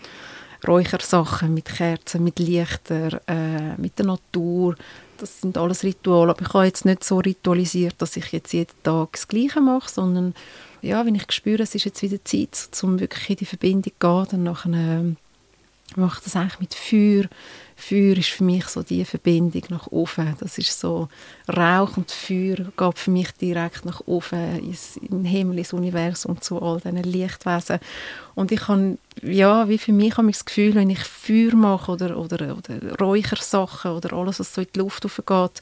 Räuchersachen, mit Kerzen, mit Lichtern, äh, mit der Natur. Das sind alles Rituale. Aber ich habe jetzt nicht so ritualisiert, dass ich jetzt jeden Tag das Gleiche mache, sondern ja, wenn ich spüre, es ist jetzt wieder Zeit, um wirklich in die Verbindung zu gehen, dann nachher, äh, mache ich das eigentlich mit Feuer. Feuer ist für mich so die Verbindung nach oben. Das ist so Rauch und Feuer geht für mich direkt nach oben ins, in Himmel, ins Universum zu all diesen Lichtwesen. Und ich habe, ja, wie für mich habe ich das Gefühl, wenn ich Feuer mache oder, oder, oder Räuchersachen oder alles, was so in die Luft aufgeht,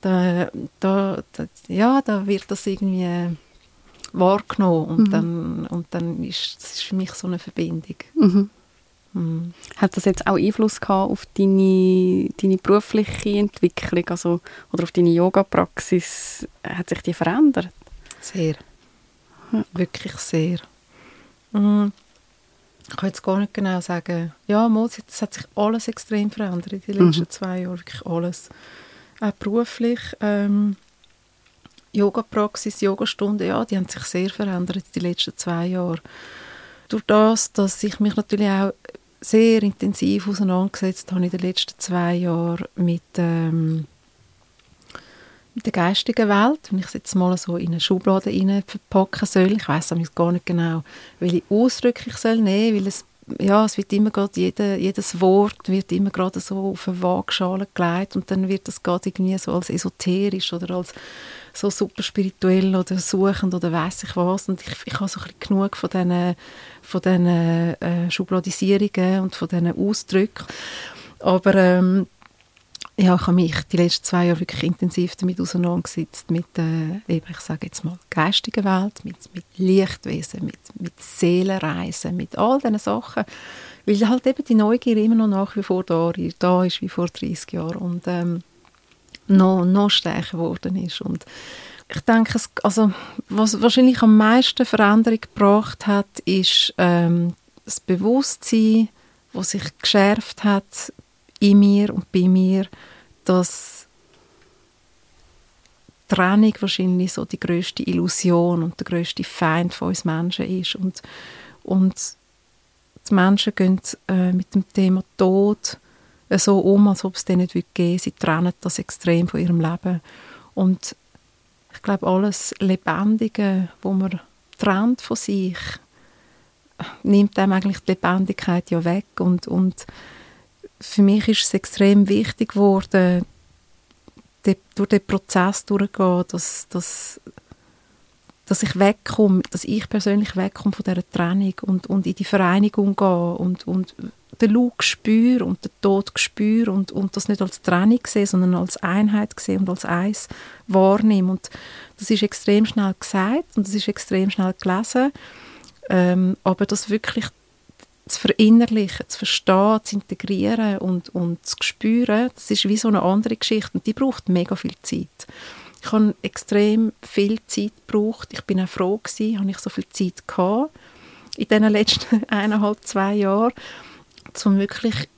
da, da, da, ja, da wird das irgendwie wahrgenommen und, mhm. dann, und dann ist das ist für mich so eine Verbindung. Mhm. Mhm. Hat das jetzt auch Einfluss gehabt auf deine, deine berufliche Entwicklung also, oder auf deine Yoga-Praxis? Hat sich die verändert? Sehr. Ja. Wirklich sehr. Mhm. Ich kann jetzt gar nicht genau sagen, ja, es hat sich alles extrem verändert in den letzten mhm. zwei Jahren, wirklich alles. Auch beruflich. Ähm, Yoga-Praxis, Yogastunden, ja, die haben sich sehr verändert in den letzten zwei Jahren. Durch das, dass ich mich natürlich auch sehr intensiv auseinandergesetzt habe in den letzten zwei Jahren mit, ähm, mit der geistigen Welt. Wenn ich es jetzt mal so in eine Schublade verpacken soll, ich weiß gar nicht genau, welche Ausdrücke ich soll nehmen, weil es ja, es wird immer gerade, jede, jedes Wort wird immer gerade so auf eine Waagschale gelegt und dann wird das gerade irgendwie so als esoterisch oder als so super spirituell oder suchend oder weiß ich was. Und ich, ich habe so ein bisschen genug von diesen, von diesen äh, Schubladisierungen und von diesen Ausdrücken. Aber ähm, ja, ich habe mich die letzten zwei Jahre wirklich intensiv damit auseinandergesetzt, mit, äh, eben, ich sage jetzt mal, geistiger Welt, mit, mit Lichtwesen, mit, mit Seelenreisen, mit all diesen Sachen, weil halt eben die Neugier immer noch nach wie vor da, da ist wie vor 30 Jahren. Und ähm, noch, noch stärker geworden ist. Und ich denke, also, was wahrscheinlich am meisten Veränderung gebracht hat, ist ähm, das Bewusstsein, das sich geschärft hat in mir und bei mir, dass Trennung wahrscheinlich so die größte Illusion und der größte Feind von uns Menschen ist. Und und die Menschen gehen äh, mit dem Thema Tod so um, als ob es denen nicht geben würde. Sie trennen das extrem von ihrem Leben und ich glaube, alles Lebendige, wo man trennt von sich, nimmt einem eigentlich die Lebendigkeit ja weg und, und für mich ist es extrem wichtig geworden, durch den Prozess durchzugehen, dass, dass, dass ich wegkomme, dass ich persönlich wegkomme von dieser Trennung und, und in die Vereinigung gehe und, und den Lug spüre und den Tod spüre und, und das nicht als Trennung sehe, sondern als Einheit sehe und als eins wahrnehme. Und das ist extrem schnell gesagt und das ist extrem schnell gelesen, ähm, aber das wirklich zu verinnerlichen, zu verstehen, zu integrieren und, und zu spüren, das ist wie so eine andere Geschichte und die braucht mega viel Zeit. Ich habe extrem viel Zeit gebraucht. Ich bin auch froh gewesen, habe ich so viel Zeit gehabt in diesen letzten eineinhalb, zwei Jahren, um wirklich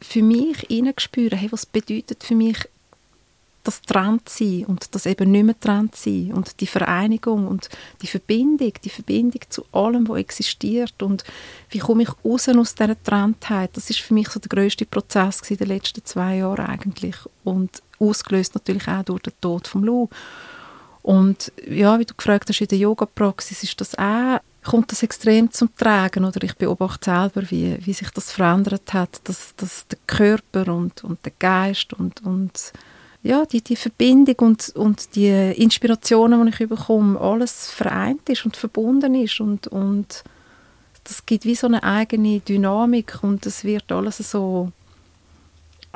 für mich hineinzuspüren, hey, was bedeutet für mich das trennt sein und das eben nicht mehr trennt sein und die Vereinigung und die Verbindung, die Verbindung zu allem, was existiert und wie komme ich raus aus dieser Trenntheit, das ist für mich so der größte Prozess in den letzten zwei Jahren eigentlich und ausgelöst natürlich auch durch den Tod von Lou. Und ja, wie du gefragt hast, in der Yoga-Praxis ist das auch kommt das extrem zum Tragen oder ich beobachte selber, wie, wie sich das verändert hat, dass, dass der Körper und, und der Geist und, und ja, die, die Verbindung und, und die Inspirationen, die ich bekomme, alles vereint ist und verbunden ist und, und das gibt wie so eine eigene Dynamik und es wird alles so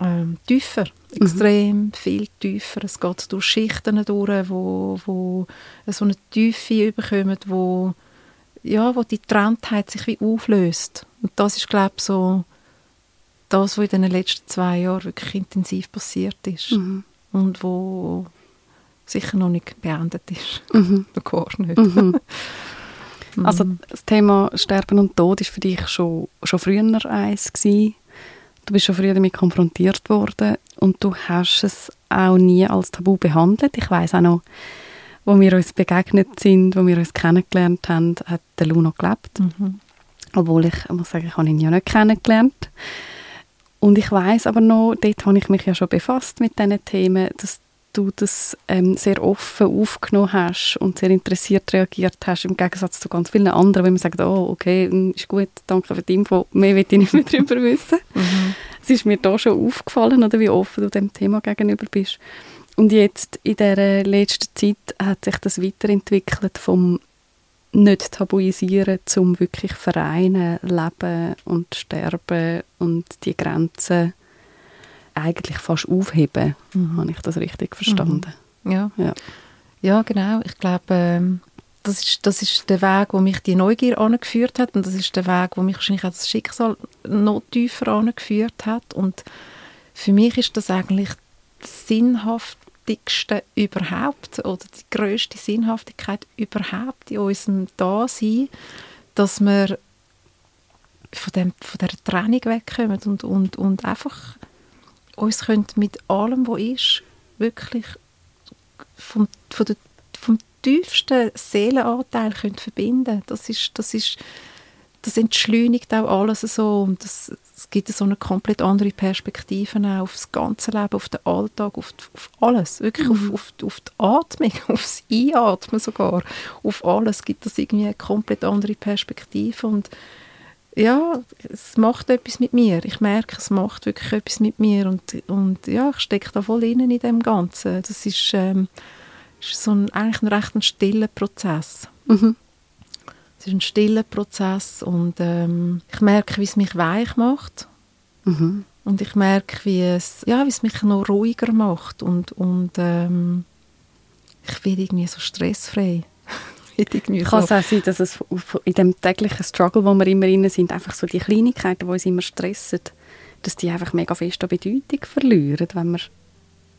ähm, tiefer, mhm. extrem mhm. viel tiefer. Es geht durch Schichten durch, wo, wo so eine Tiefe überkommen, wo, ja, wo die Trenntheit sich wie auflöst. Und das ist, glaube ich, so das, was in den letzten zwei Jahren wirklich intensiv passiert ist Mhm. und wo sicher noch nicht beendet ist. Mhm. Gar nicht. Mhm. Mhm. Also das Thema Sterben und Tod ist für dich schon, schon früher eins gewesen. Du bist schon früher damit konfrontiert worden und du hast es auch nie als Tabu behandelt. Ich weiß auch noch, wo wir uns begegnet sind, wo wir uns kennengelernt haben, hat der Luna gelebt. Mhm. Obwohl ich, ich muss sagen, ich habe ihn ja nicht kennengelernt. Und ich weiß aber noch, dort habe ich mich ja schon befasst mit diesen Themen, dass du das ähm, sehr offen aufgenommen hast und sehr interessiert reagiert hast, im Gegensatz zu ganz vielen anderen, wo man sagt, oh, okay, mm, ist gut, danke für die Info, mehr will ich nicht mehr darüber wissen. Mhm. Es ist mir da schon aufgefallen, oder, wie offen du dem Thema gegenüber bist. Und jetzt in der letzten Zeit hat sich das weiterentwickelt vom nicht tabuisieren zum wirklich vereinen, leben und sterben und die Grenzen eigentlich fast aufheben. Mhm. Habe ich das richtig verstanden? Ja. Ja. ja, genau. Ich glaube, ähm, das, ist, das ist der Weg, wo mich die Neugier angeführt hat und das ist der Weg, wo mich wahrscheinlich auch das Schicksal noch tiefer angeführt hat und für mich ist das eigentlich das Sinnhaftigste überhaupt oder die größte Sinnhaftigkeit überhaupt in unserem Dasein, dass wir von, dem, von dieser Trennung wegkommen und, und, und einfach uns können mit allem, was ist, wirklich vom, von der, vom tiefsten Seelenanteil können verbinden. Das ist, das ist das entschleunigt auch alles so und das, es gibt so eine komplett andere Perspektive auch auf das ganze Leben, auf den Alltag, auf, auf alles, wirklich Mhm. auf, auf, auf die Atmung, aufs Einatmen sogar, auf alles gibt es irgendwie eine komplett andere Perspektive und ja, es macht etwas mit mir. Ich merke, es macht wirklich etwas mit mir und, und ja, ich stecke da voll innen in dem Ganzen. Das ist, ähm, ist so ein, eigentlich ein recht ein stiller Prozess. Mhm. Es ist ein stiller Prozess und ähm, ich merke, wie es mich weich macht Mhm. und ich merke, wie es, ja, wie es mich noch ruhiger macht und, und ähm, ich werde irgendwie so stressfrei. Werde irgendwie Kann es auch sein, dass es in dem täglichen Struggle, wo wir immer drin sind, einfach so die Kleinigkeiten, die uns immer stressen, dass die einfach mega fest an Bedeutung verlieren, wenn man,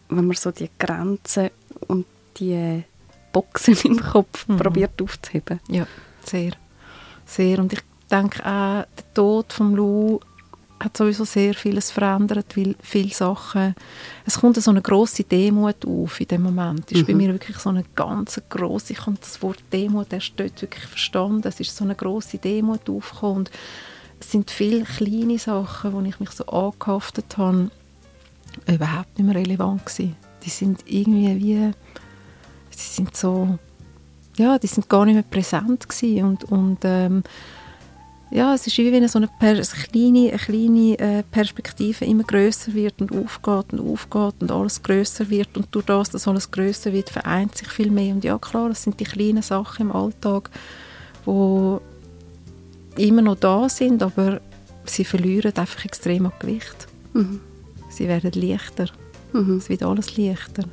wenn man so die Grenzen und die Boxen im Kopf Mhm. probiert aufzuheben. Ja, sehr. Sehr. Und ich denke auch, der Tod von Lou hat sowieso sehr vieles verändert, weil viele Sachen, es kommt so eine grosse Demut auf in dem Moment. Es ist bei Mhm. mir wirklich so eine ganz grosse, ich habe das Wort Demut erst dort wirklich verstanden, es ist so eine grosse Demut aufgekommen und es sind viele kleine Sachen, wo ich mich so angehaftet habe, überhaupt nicht mehr relevant gewesen. Die sind irgendwie wie, die sind so, ja, die sind gar nicht mehr präsent gewesen und, und ähm, ja, es ist wie wenn so eine, eine kleine, eine kleine äh, Perspektive immer größer wird und aufgeht und aufgeht und alles größer wird und durch das, dass alles größer wird, vereint sich viel mehr und ja klar, das sind die kleinen Sachen im Alltag, wo immer noch da sind, aber sie verlieren einfach extrem an Gewicht. Mhm. Sie werden leichter. Mhm. Es wird alles leichter.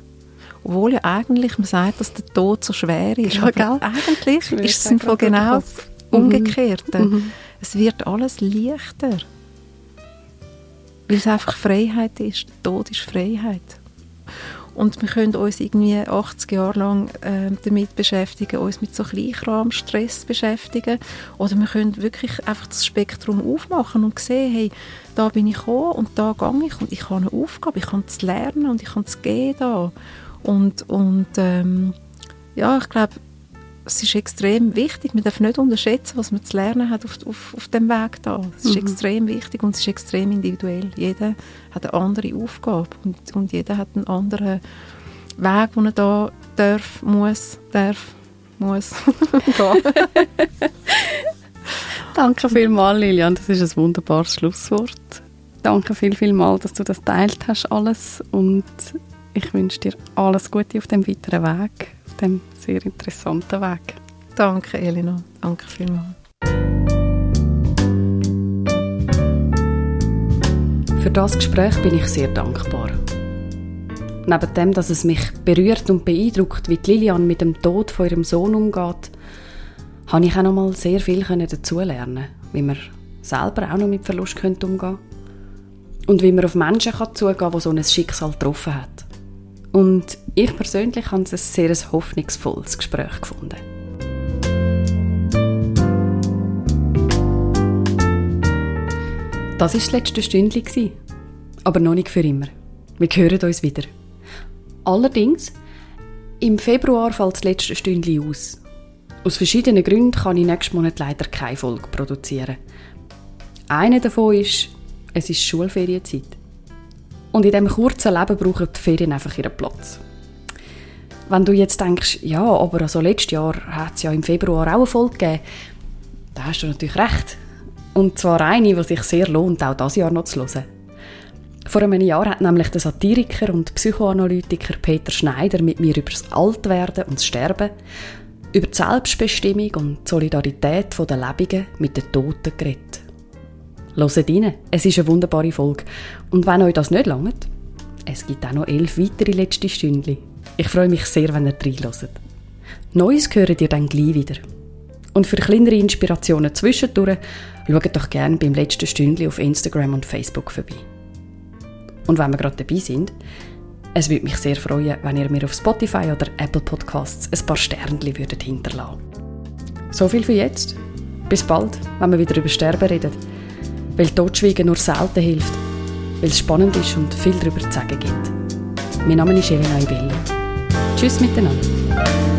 Obwohl ja eigentlich man sagt, dass der Tod so schwer ist. Ja, aber gell? eigentlich ist es genau das. das Umgekehrte. Mhm. Es wird alles leichter. Weil es einfach Freiheit ist. Der Tod ist Freiheit. Und wir können uns irgendwie 80 Jahre lang äh, damit beschäftigen, uns mit so Kleinkram, Stress beschäftigen. Oder wir können wirklich einfach das Spektrum aufmachen und sehen, hey, da bin ich gekommen und da gehe ich und ich habe eine Aufgabe, ich kann es lernen und ich kann es gehen da. Und, und ähm, ja, ich glaube, es ist extrem wichtig. Man darf nicht unterschätzen, was man zu lernen hat auf, auf, auf dem Weg da. Es ist Mhm. extrem wichtig und es ist extrem individuell. Jeder hat eine andere Aufgabe und, und jeder hat einen anderen Weg, den er da darf, muss, darf, muss gehen. Danke vielmals, Lilian. Das ist ein wunderbares Schlusswort. Danke viel, viel mal, dass du das teilt hast alles und ich wünsche dir alles Gute auf dem weiteren Weg, auf dem sehr interessanten Weg. Danke, Elina. Danke vielmals. Für das Gespräch bin ich sehr dankbar. Neben dem, dass es mich berührt und beeindruckt, wie Lilian mit dem Tod von ihrem Sohn umgeht, habe ich auch noch mal sehr viel dazulernen, wie man selber auch noch mit Verlust könnte umgehen und wie man auf Menschen kann zugehen kann, die so ein Schicksal getroffen hat. Und ich persönlich habe es ein sehr hoffnungsvolles Gespräch gefunden. Das war das letzte Stündchen. Aber noch nicht für immer. Wir hören uns wieder. Allerdings, im Februar fällt das letzte Stündchen aus. Aus verschiedenen Gründen kann ich nächsten Monat leider keine Folge produzieren. Einer davon ist, es ist Schulferienzeit. Und in diesem kurzen Leben brauchen die Ferien einfach ihren Platz. Wenn du jetzt denkst, ja, aber also letztes Jahr hat es ja im Februar auch eine Folge gegeben, da hast du natürlich recht. Und zwar eine, die sich sehr lohnt, auch dieses Jahr noch zu hören. Vor einem Jahr hat nämlich der Satiriker und Psychoanalytiker Peter Schneider mit mir über das Altwerden und das Sterben, über die Selbstbestimmung und die Solidarität der Lebenden mit den Toten geredet. Hört rein, es ist eine wunderbare Folge. Und wenn euch das nicht langt, es gibt auch noch elf weitere letzte Stündchen. Ich freue mich sehr, wenn ihr reinhört. Neues hören ihr dann gleich wieder. Und für kleinere Inspirationen zwischendurch schaut doch gerne beim letzten Stündchen auf Instagram und Facebook vorbei. Und wenn wir gerade dabei sind, es würde mich sehr freuen, wenn ihr mir auf Spotify oder Apple Podcasts ein paar Sternchen würdet hinterlassen. So viel für jetzt. Bis bald, wenn wir wieder über Sterben reden. Weil Totschweigen nur selten hilft. Weil es spannend ist und viel darüber zu sagen gibt. Mein Name ist Elena Ibelli. Tschüss miteinander.